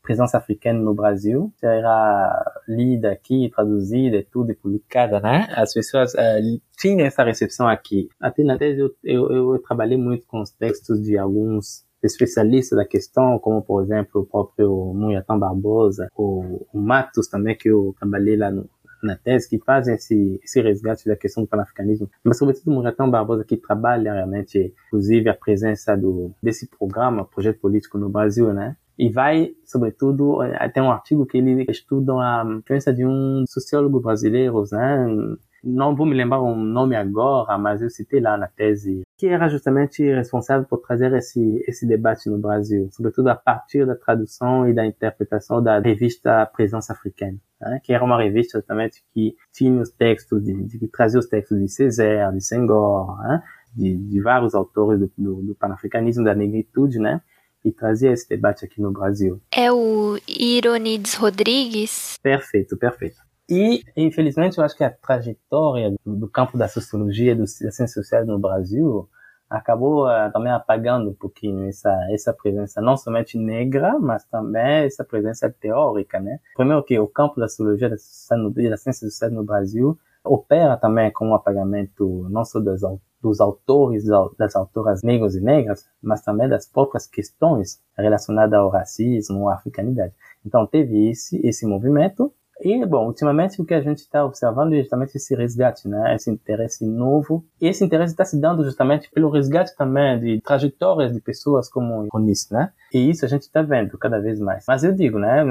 Presença Africana no Brasil, era lida aqui, traduzida e tudo, e publicada, né? As pessoas uh, tinham essa recepção aqui. Até na tese eu, eu, eu trabalhei muito com os textos de alguns especialistas da questão, como por exemplo o próprio Munhatão Barbosa, o, o Matos também, que eu trabalhei lá no, na tese, que fazem esse, esse resgate da questão do panafricanismo, mas sobretudo o Munhatão Barbosa, que trabalha realmente, inclusive, a presença do, desse programa, projeto político no Brasil, né? E vai, sobretudo, tem um artigo que ele estuda a influência de um sociólogo brasileiro, né? não vou me lembrar o nome agora, mas eu citei lá na tese, que era justamente responsável por trazer esse, esse debate no Brasil, sobretudo a partir da tradução e da interpretação da revista Presença Africana, né? que era uma revista justamente que tinha os textos, de, de que trazia os textos de Césaire, de Senghor, né? de, de vários autores do, do, do panafricanismo, da negritude, né? e trazia esse debate aqui no Brasil. É o Ironides Rodrigues? Perfeito, perfeito. E, infelizmente, eu acho que a trajetória do, do campo da sociologia, do, das ciências sociais no Brasil, acabou uh, também apagando um pouquinho essa, essa presença, não somente negra, mas também essa presença teórica, né? Primeiro que o campo da sociologia das, das ciências sociais no Brasil opera também com o um apagamento não só dos autores, das autoras negros e negras, mas também das próprias questões relacionadas ao racismo, à africanidade. Então teve esse, esse movimento e, bom, ultimamente o que a gente está observando é justamente esse resgate, né? Esse interesse novo. E esse interesse está se dando justamente pelo resgate também de trajetórias de pessoas como Eunice, né? E isso a gente está vendo cada vez mais. Mas eu digo, né?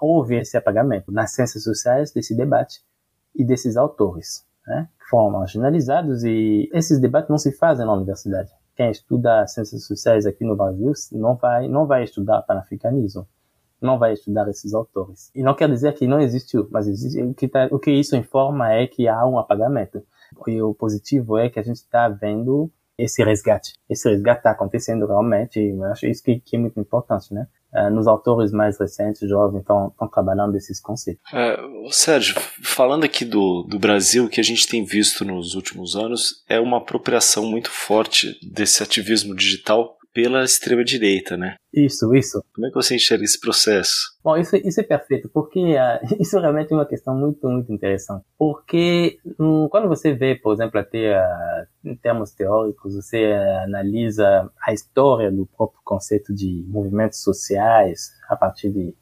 Houve esse apagamento nas ciências sociais desse debate e desses autores, né? Foram marginalizados e esses debates não se fazem na universidade. Quem estuda ciências sociais aqui no Brasil não vai, não vai estudar panafricanismo não vai estudar esses autores. E não quer dizer que não existiu, mas existe, o, que tá, o que isso informa é que há um apagamento. E o positivo é que a gente está vendo esse resgate. Esse resgate está acontecendo realmente, e eu acho isso que, que é muito importante, né? Uh, nos autores mais recentes, jovens, estão trabalhando esses conceitos. É, Sérgio, falando aqui do, do Brasil, o que a gente tem visto nos últimos anos é uma apropriação muito forte desse ativismo digital pela extrema-direita, né? Isso, isso. Como é que você enxerga esse processo? Bom, isso, isso é perfeito, porque uh, isso realmente é uma questão muito, muito interessante. Porque um, quando você vê, por exemplo, até uh, em termos teóricos, você uh, analisa a história do próprio conceito de movimentos sociais a partir de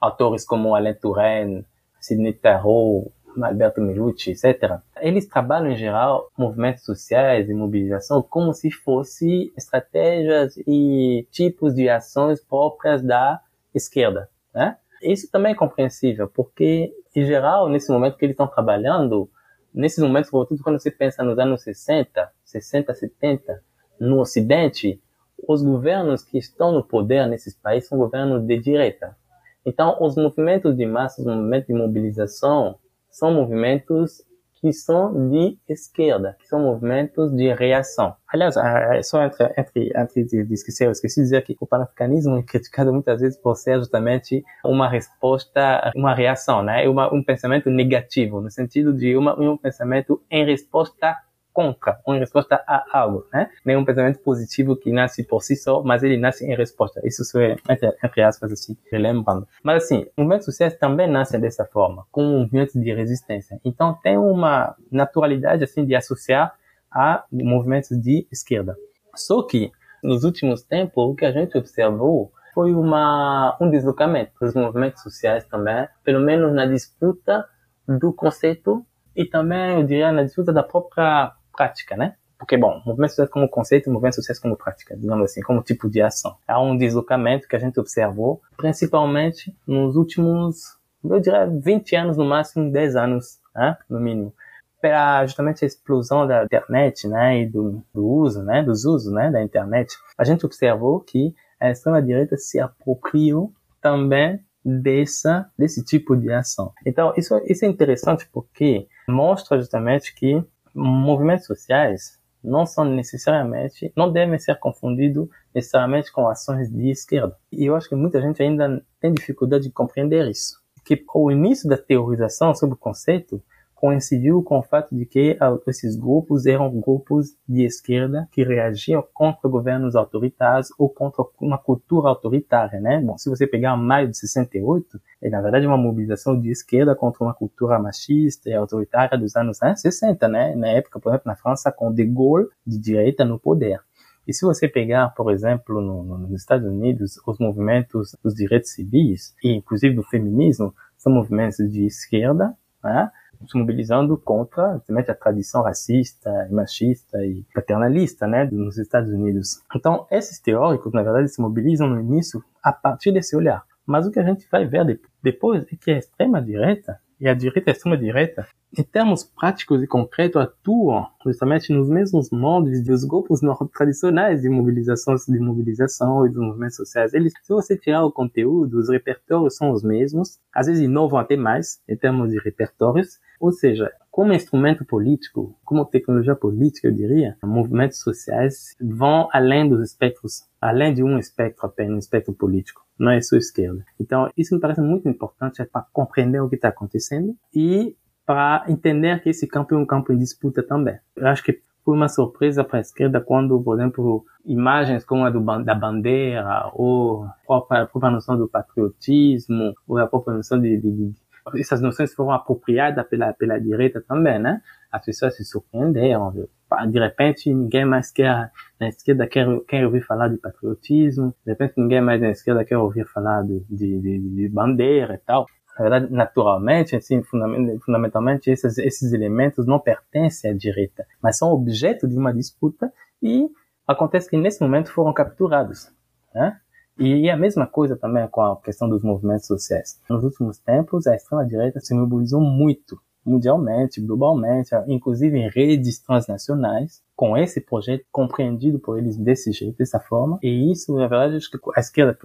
autores como Alain Touraine, Sidney Tarot, Alberto Milucci, etc. Eles trabalham em geral movimentos sociais e mobilização como se fossem estratégias e tipos de ações próprias da esquerda, né? Isso também é compreensível, porque em geral, nesse momento que eles estão trabalhando, nesses momentos, sobretudo quando você pensa nos anos 60, 60, 70, no Ocidente, os governos que estão no poder nesses países são governos de direita. Então, os movimentos de massa, os movimentos de mobilização, são movimentos que são de esquerda, que são movimentos de reação. Aliás, é só entre, entre, entre de esquecer, eu esqueci de dizer que o panafricanismo é criticado muitas vezes por ser justamente uma resposta, uma reação, né? Uma, um pensamento negativo, no sentido de uma, um pensamento em resposta contra, ou em resposta a algo, né? Nenhum pensamento positivo que nasce por si só, mas ele nasce em resposta. Isso é, entre, aspas, assim, relembrando. Mas assim, movimentos sociais também nascem dessa forma, como movimentos de resistência. Então tem uma naturalidade, assim, de associar a movimentos de esquerda. Só que, nos últimos tempos, o que a gente observou foi uma, um deslocamento dos movimentos sociais também, pelo menos na disputa do conceito e também, eu diria, na disputa da própria prática, né? Porque, bom, movimento social como conceito, movimento social como prática, digamos assim, como tipo de ação. Há um deslocamento que a gente observou, principalmente nos últimos, eu diria, 20 anos, no máximo 10 anos, né? no mínimo. Pela justamente a explosão da internet, né, e do, do uso, né, dos usos, né, da internet, a gente observou que a extrema-direita se apropriou também dessa, desse tipo de ação. Então, isso, isso é interessante porque mostra justamente que movimentos sociais não são necessariamente, não devem ser confundidos necessariamente com ações de esquerda. E eu acho que muita gente ainda tem dificuldade de compreender isso. Que o início da teorização sobre o conceito coincidiu com o fato de que ah, esses grupos eram grupos de esquerda que reagiam contra governos autoritários ou contra uma cultura autoritária, né? Bom, se você pegar maio de 68, é na verdade uma mobilização de esquerda contra uma cultura machista e autoritária dos anos 60, né? Na época, por exemplo, na França, com De Gaulle de direita no poder. E se você pegar, por exemplo, no, no, nos Estados Unidos, os movimentos dos direitos civis, e inclusive do feminismo, são movimentos de esquerda, né? Se mobilizando contra a tradição racista, machista e paternalista, né, nos Estados Unidos. Então, esses teóricos, na verdade, se mobilizam no início a partir desse olhar. Mas o que a gente vai ver depois é que a extrema-direita e a direita e a extrema-direita, em termos práticos e concretos, atuam justamente nos mesmos moldes dos grupos tradicionais de mobilização, de mobilização e dos movimentos sociais. Eles, se você tirar o conteúdo, os repertórios são os mesmos, às vezes inovam até mais em termos de repertórios, ou seja, como instrumento político, como tecnologia política, eu diria, movimentos sociais vão além dos espectros, além de um espectro apenas, um espectro político não é sua esquerda. Então, isso me parece muito importante é para compreender o que está acontecendo e para entender que esse campo é um campo em disputa também. Eu acho que foi uma surpresa para a esquerda quando, por exemplo, imagens como a do, da bandeira ou a própria, a própria noção do patriotismo ou a própria noção de, de essas noções foram apropriadas pela, pela direita também, né? As pessoas se surpreenderam, viu? De repente, ninguém mais quer, na esquerda quer, quer ouvir falar de patriotismo, de repente, ninguém mais na esquerda quer ouvir falar de, de, de, de bandeira e tal. Na verdade, naturalmente, assim, fundamentalmente, esses, esses elementos não pertencem à direita, mas são objeto de uma disputa e acontece que nesse momento foram capturados, né? E a mesma coisa também com a questão dos movimentos sociais. Nos últimos tempos, a extrema-direita se mobilizou muito, mundialmente, globalmente, inclusive em redes transnacionais, com esse projeto compreendido por eles desse jeito, dessa forma. E isso, na verdade, acho que a esquerda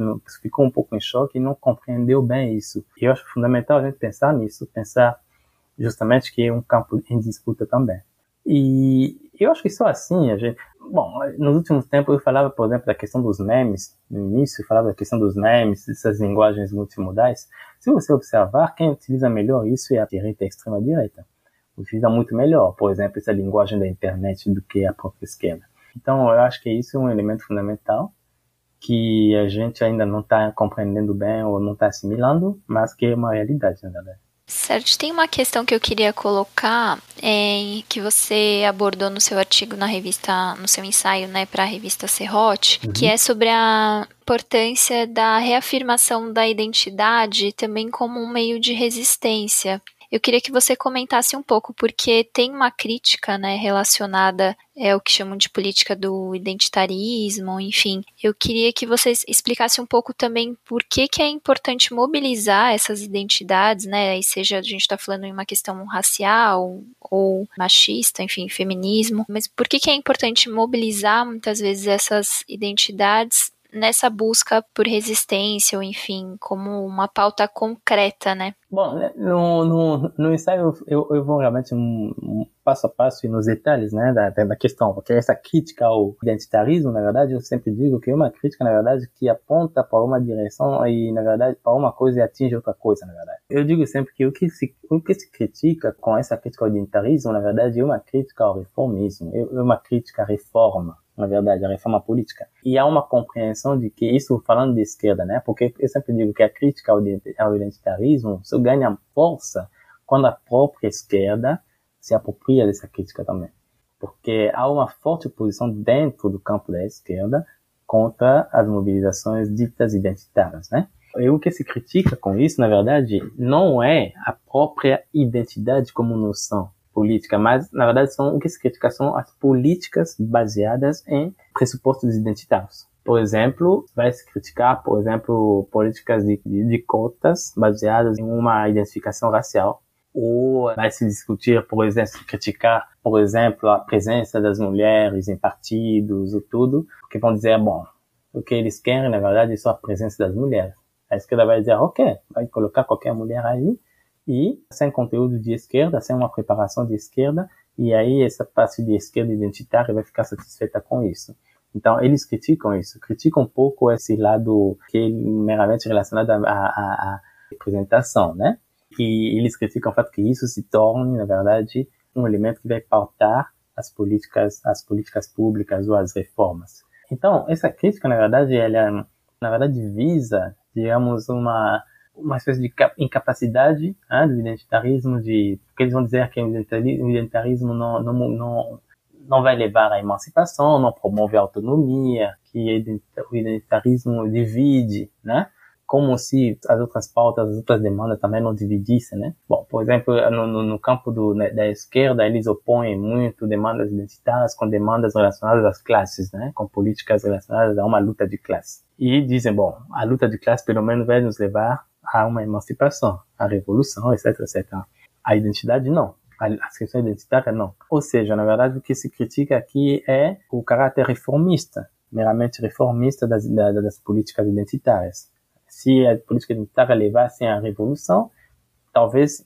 ficou um pouco em choque e não compreendeu bem isso. E eu acho fundamental a gente pensar nisso, pensar justamente que é um campo em disputa também. E eu acho que só assim a gente, Bom, nos últimos tempos eu falava, por exemplo, da questão dos memes. No início eu falava da questão dos memes, dessas linguagens multimodais. Se você observar, quem utiliza melhor isso é a direita e a extrema-direita. Utiliza muito melhor, por exemplo, essa linguagem da internet do que a própria esquerda. Então, eu acho que isso é um elemento fundamental que a gente ainda não está compreendendo bem ou não está assimilando, mas que é uma realidade, na verdade. Certo, tem uma questão que eu queria colocar, é, que você abordou no seu artigo na revista, no seu ensaio, né, para a revista Serrote, uhum. que é sobre a importância da reafirmação da identidade também como um meio de resistência. Eu queria que você comentasse um pouco, porque tem uma crítica né, relacionada é o que chamam de política do identitarismo, enfim. Eu queria que você explicasse um pouco também por que, que é importante mobilizar essas identidades, né? E seja a gente está falando em uma questão racial ou machista, enfim, feminismo, mas por que, que é importante mobilizar muitas vezes essas identidades nessa busca por resistência, ou enfim, como uma pauta concreta, né? Bom, né, no, no, no ensaio eu, eu vou realmente um, um passo a passo e nos detalhes né, da, da questão, porque essa crítica ao identitarismo, na verdade, eu sempre digo que é uma crítica, na verdade, que aponta para uma direção e, na verdade, para uma coisa e atinge outra coisa, na verdade. Eu digo sempre que o que se, o que se critica com essa crítica ao identitarismo, na verdade, é uma crítica ao reformismo, é uma crítica à reforma na verdade, a reforma política. E há uma compreensão de que isso falando de esquerda, né? Porque eu sempre digo que a crítica ao identitarismo só ganha força quando a própria esquerda se apropria dessa crítica também. Porque há uma forte posição dentro do campo da esquerda contra as mobilizações ditas identitárias, né? E o que se critica com isso, na verdade, não é a própria identidade como noção, política, mas na verdade são o que se critica são as políticas baseadas em pressupostos identitários. Por exemplo, vai se criticar, por exemplo, políticas de, de, de cotas baseadas em uma identificação racial, ou vai se discutir, por exemplo, criticar, por exemplo, a presença das mulheres em partidos e tudo, porque vão dizer, bom, o que eles querem, na verdade, é só a presença das mulheres. A esquerda vai dizer, ok, vai colocar qualquer mulher aí, e sem conteúdo de esquerda, sem uma preparação de esquerda, e aí essa parte de esquerda identitária vai ficar satisfeita com isso. Então, eles criticam isso, criticam um pouco esse lado que é meramente relacionado à, à, à representação, né? E eles criticam o fato que isso se torne, na verdade, um elemento que vai pautar as políticas, as políticas públicas ou as reformas. Então, essa crítica, na verdade, ela, na verdade, visa, digamos, uma uma espécie de incapacidade né, do identitarismo, de porque eles vão dizer que o identitarismo não, não, não, não vai levar à emancipação, não promove a autonomia, que o identitarismo divide, né? Como se as outras pautas, as outras demandas também não dividissem, né? Bom, por exemplo, no, no, no campo do, né, da esquerda, eles opõem muito demandas identitárias com demandas relacionadas às classes, né? Com políticas relacionadas a uma luta de classe. E dizem, bom, a luta de classe pelo menos vai nos levar há uma emancipação, a revolução, etc, etc. A identidade não. A questão identitária não. Ou seja, na verdade, o que se critica aqui é o caráter reformista, meramente reformista das, das políticas identitárias. Se a política identitária levasse à revolução, talvez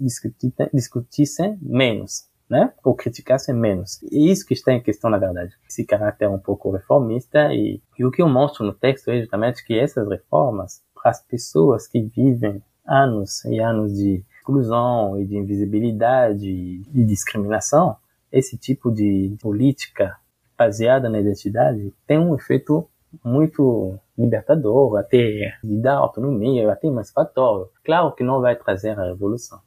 discutissem menos, né? Ou criticassem menos. E isso que está em questão, na verdade. Esse caráter um pouco reformista e, e o que eu mostro no texto é justamente que essas reformas as pessoas que vivem anos e anos de exclusão e de invisibilidade e discriminação, esse tipo de política baseada na identidade tem um efeito muito libertador, até de dar autonomia, até emancipatório. Claro que não vai trazer a revolução,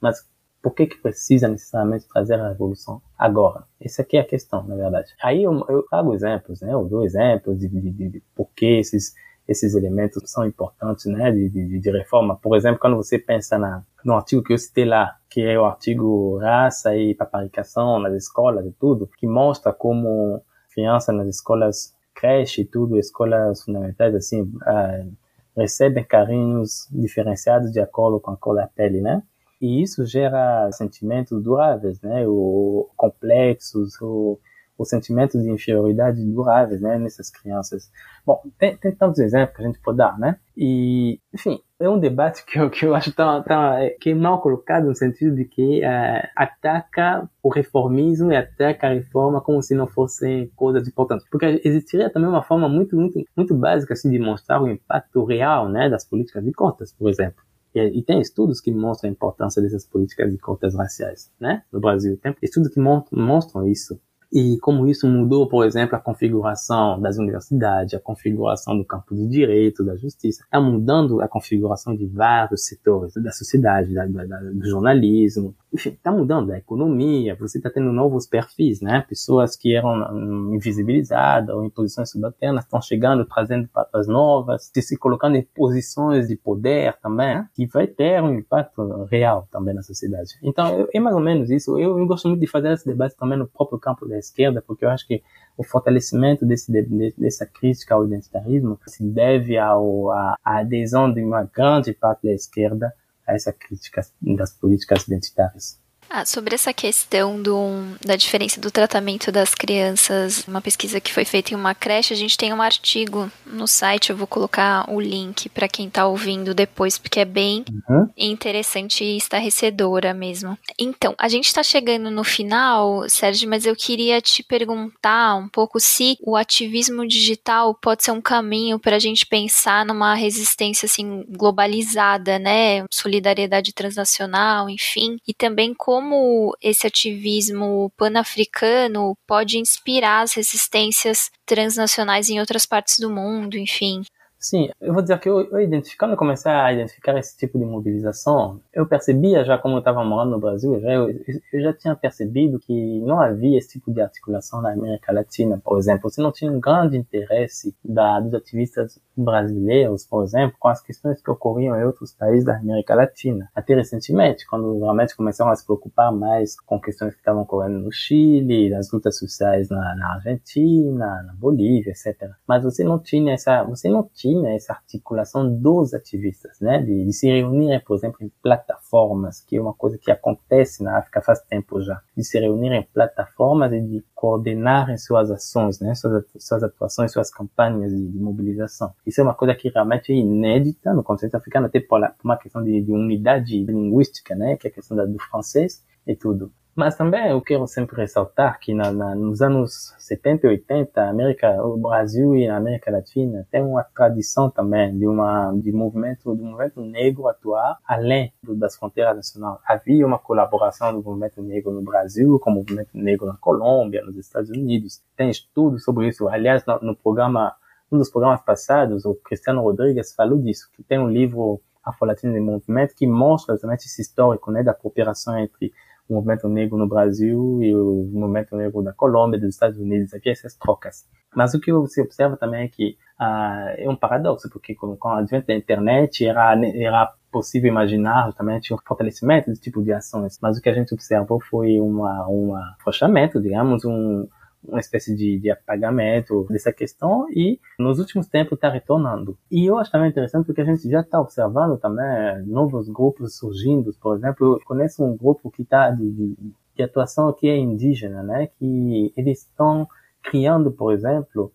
mas por que que precisa necessariamente trazer a revolução agora? Essa aqui é a questão, na verdade. Aí eu, eu trago exemplos, né? Eu dou exemplos de, de, de, de por que esses esses elementos são importantes, né, de, de, de, reforma. Por exemplo, quando você pensa na, no artigo que eu citei lá, que é o artigo raça e paparicação nas escolas e tudo, que mostra como criança nas escolas creche e tudo, escolas fundamentais, assim, uh, recebem carinhos diferenciados de acordo com a cor da pele, né? E isso gera sentimentos duráveis, né? O complexos, o o sentimento de inferioridade duráveis, né, nessas crianças. Bom, tem, tem tantos exemplos que a gente pode dar, né? E, enfim, é um debate que eu, que eu acho tão, tão, é, que é mal colocado no sentido de que é, ataca o reformismo e ataca a reforma como se não fossem coisas importantes. Porque existiria também uma forma muito, muito, muito básica assim, de mostrar o impacto real né, das políticas de cotas, por exemplo. E, tem estudos que mostram a importância dessas políticas de cotas raciais, né? No Brasil. Tem estudos que mostram isso e como isso mudou, por exemplo, a configuração das universidades, a configuração do campo do direito, da justiça, está mudando a configuração de vários setores da sociedade, da, da, do jornalismo, enfim, está mudando a economia, você está tendo novos perfis, né? Pessoas que eram invisibilizadas ou em posições subalternas estão chegando, trazendo patas novas, se colocando em posições de poder também, né? que vai ter um impacto real também na sociedade. Então, é mais ou menos isso. Eu, eu gosto muito de fazer esse debate também no próprio campo da esquerda, porque eu acho que o fortalecimento desse, dessa crítica ao identitarismo se deve ao, à, adesão de uma grande parte da esquerda a essa crítica das políticas identitárias. Ah, sobre essa questão do, da diferença do tratamento das crianças, uma pesquisa que foi feita em uma creche, a gente tem um artigo no site, eu vou colocar o link para quem está ouvindo depois, porque é bem uhum. interessante e estarrecedora mesmo. Então, a gente está chegando no final, Sérgio, mas eu queria te perguntar um pouco se o ativismo digital pode ser um caminho para a gente pensar numa resistência assim globalizada, né? Solidariedade transnacional, enfim, e também como como esse ativismo pan-africano pode inspirar as resistências transnacionais em outras partes do mundo, enfim. Sim, eu vou dizer que eu, eu identificando, comecei a identificar esse tipo de mobilização, eu percebia já como eu estava morando no Brasil, já, eu, eu, já tinha percebido que não havia esse tipo de articulação na América Latina, por exemplo. Você não tinha um grande interesse da, dos ativistas brasileiros, por exemplo, com as questões que ocorriam em outros países da América Latina. Até recentemente, quando realmente começaram a se preocupar mais com questões que estavam ocorrendo no Chile, nas lutas sociais na, na Argentina, na Bolívia, etc. Mas você não tinha essa, você não tinha tinha essa articulação dos ativistas, né, de, de se reunirem, por exemplo, em plataformas, que é uma coisa que acontece na África faz tempo já, de se reunirem em plataformas e de coordenarem suas ações, né, suas, suas atuações, suas campanhas de, de, mobilização. Isso é uma coisa que realmente é inédita no continente africano, até por, uma questão de, de unidade linguística, né, que é a questão da, do francês e tudo. Mas também eu quero sempre ressaltar que na, na, nos anos 70 e 80, a América, o Brasil e a América Latina tem uma tradição também de uma de movimento de movimento negro atuar além do, das fronteiras nacionais. Havia uma colaboração do movimento negro no Brasil com o movimento negro na Colômbia, nos Estados Unidos. Tem estudos sobre isso. Aliás, no, no programa um dos programas passados, o Cristiano Rodrigues falou disso, que tem um livro Afro-Latino de Movimento que mostra exatamente esse histórico né, da cooperação entre o movimento negro no Brasil e o movimento negro da Colômbia, dos Estados Unidos, havia essas trocas. Mas o que você observa também é que ah, é um paradoxo, porque com, com o advento da internet era, era possível imaginar justamente um fortalecimento desse tipo de ações, mas o que a gente observou foi uma, um afrouxamento, digamos, um, uma espécie de, de apagamento dessa questão e nos últimos tempos está retornando. E eu acho também interessante porque a gente já está observando também novos grupos surgindo. Por exemplo, eu conheço um grupo que está de, de, de atuação que é indígena, né? Que eles estão criando, por exemplo,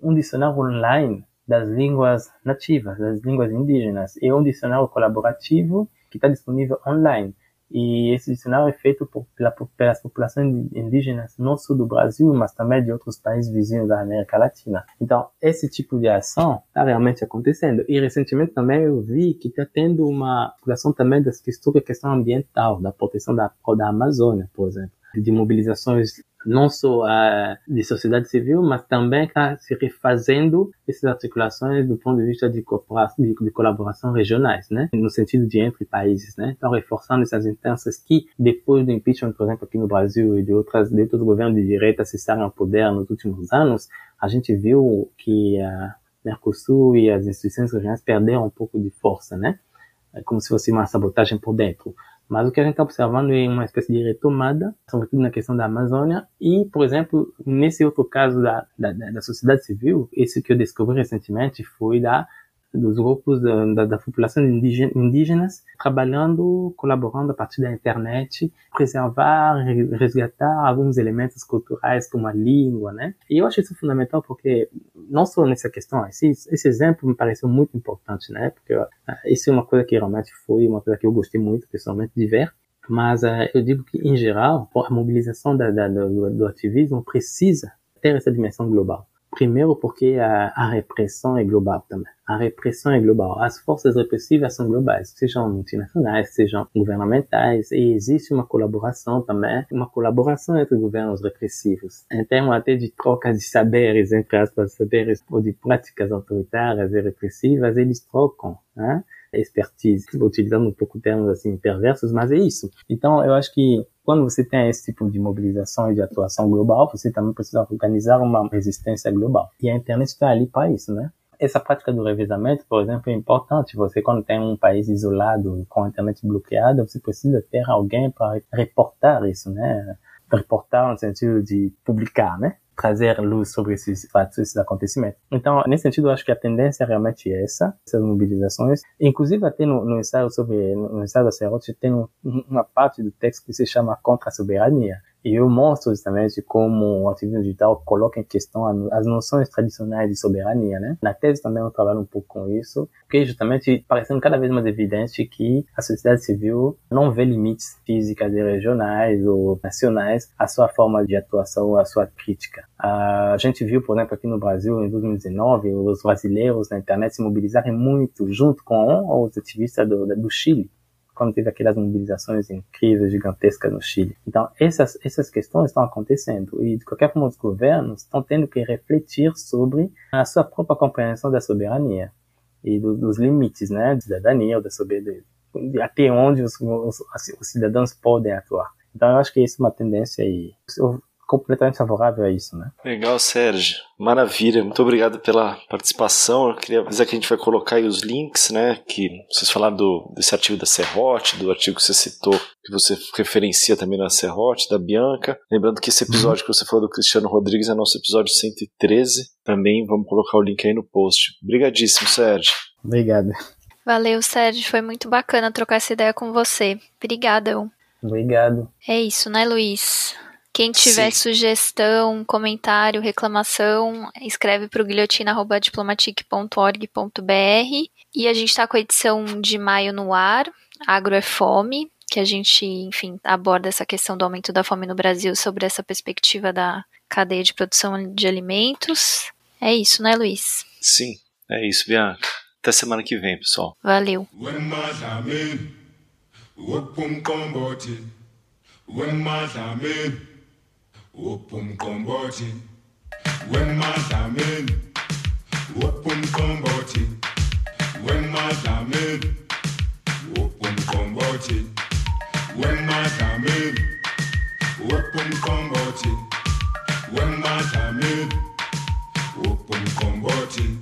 um dicionário online das línguas nativas, das línguas indígenas. É um dicionário colaborativo que está disponível online. E esse dicionário é feito por, pela, pelas populações indígenas, não só do Brasil, mas também de outros países vizinhos da América Latina. Então, esse tipo de ação está realmente acontecendo. E recentemente também eu vi que está tendo uma população também das questões, questão ambiental, da proteção da, da Amazônia, por exemplo de mobilizações não só uh, de sociedade civil, mas também está se refazendo essas articulações do ponto de vista de, de, de, colaboração regionais, né? no sentido de entre países. Né? Então, reforçando essas instâncias que, depois do impeachment, por exemplo, aqui no Brasil e de, outras, de outros governos de direita cessaram ao poder nos últimos anos, a gente viu que a Mercosul e as instituições regionais perderam um pouco de força, né? É como se fosse uma sabotagem por dentro. Mas o que a gente está observando é uma espécie de retomada, sobretudo na questão da Amazônia, e, por exemplo, nesse outro caso da, da, da sociedade civil, esse que eu descobri recentemente foi da dos grupos da, da, população indígenas trabalhando, colaborando a partir da internet, preservar, resgatar alguns elementos culturais como a língua, né? E eu acho isso fundamental porque não só nessa questão, esse, esse exemplo me pareceu muito importante, né? Porque uh, isso é uma coisa que realmente foi uma coisa que eu gostei muito pessoalmente de ver. Mas uh, eu digo que, em geral, a mobilização da, da, do, do ativismo precisa ter essa dimensão global. Primeiro porque a, a, repressão é global também. A repressão é global. As forças repressivas são globais, sejam multinacionais, sejam governamentais, e existe uma colaboração também, uma colaboração entre governos repressivos, em termos até de troca de saberes, entre aspas, saberes ou de práticas autoritárias e repressivas, eles trocam, né? Expertise, utilizando um pouco termos assim perversos, mas é isso. Então, eu acho que quando você tem esse tipo de mobilização e de atuação global, você também precisa organizar uma resistência global. E a internet está ali para isso, né? Essa prática do revezamento, por exemplo, é importante. Você, quando tem um país isolado, com a internet bloqueada, você precisa ter alguém para reportar isso, né? Reportar no sentido de publicar, né? Trazer luz sobre esses fatos, esses acontecimentos. Então, nesse sentido, eu acho que a tendência realmente é essa, essas mobilizações. Inclusive, até no, no ensaio sobre, no ensaio da Serrote, tem um, uma parte do texto que se chama Contra a Soberania. E eu mostro justamente como o ativismo digital coloca em questão as noções tradicionais de soberania, né? Na tese também eu trabalho um pouco com isso, porque justamente parecendo cada vez mais evidente que a sociedade civil não vê limites físicos e regionais ou nacionais à sua forma de atuação, à sua crítica. A gente viu, por exemplo, aqui no Brasil, em 2019, os brasileiros na internet se mobilizarem muito junto com os ativistas do, do Chile quando teve aquelas mobilizações incríveis, gigantescas no Chile. Então, essas, essas questões estão acontecendo e, de qualquer forma, os governos estão tendo que refletir sobre a sua própria compreensão da soberania e do, dos limites né, da cidadania ou da soberania, até onde os, os, os cidadãos podem atuar. Então, eu acho que isso é uma tendência aí. Completamente favorável a isso, né? Legal, Sérgio. Maravilha. Muito obrigado pela participação. Eu queria avisar que a gente vai colocar aí os links, né? Que vocês falaram do, desse artigo da Serrote, do artigo que você citou, que você referencia também na Serrote, da Bianca. Lembrando que esse episódio uhum. que você falou do Cristiano Rodrigues é nosso episódio 113. Também vamos colocar o link aí no post. Obrigadíssimo, Sérgio. Obrigado. Valeu, Sérgio. Foi muito bacana trocar essa ideia com você. Obrigada. Obrigado. É isso, né, Luiz? Quem tiver Sim. sugestão, comentário, reclamação, escreve para o guilhotina.diplomatic.org.br. E a gente está com a edição de maio no ar, Agro é Fome, que a gente, enfim, aborda essa questão do aumento da fome no Brasil sobre essa perspectiva da cadeia de produção de alimentos. É isso, né, Luiz? Sim, é isso, Bianca. Até semana que vem, pessoal. Valeu. Upumkombothi wemadlamini. Upumkombothi wemadlamini. Upumkombothi wemadlamini. Upumkombothi wemadlamini. Upumkombothi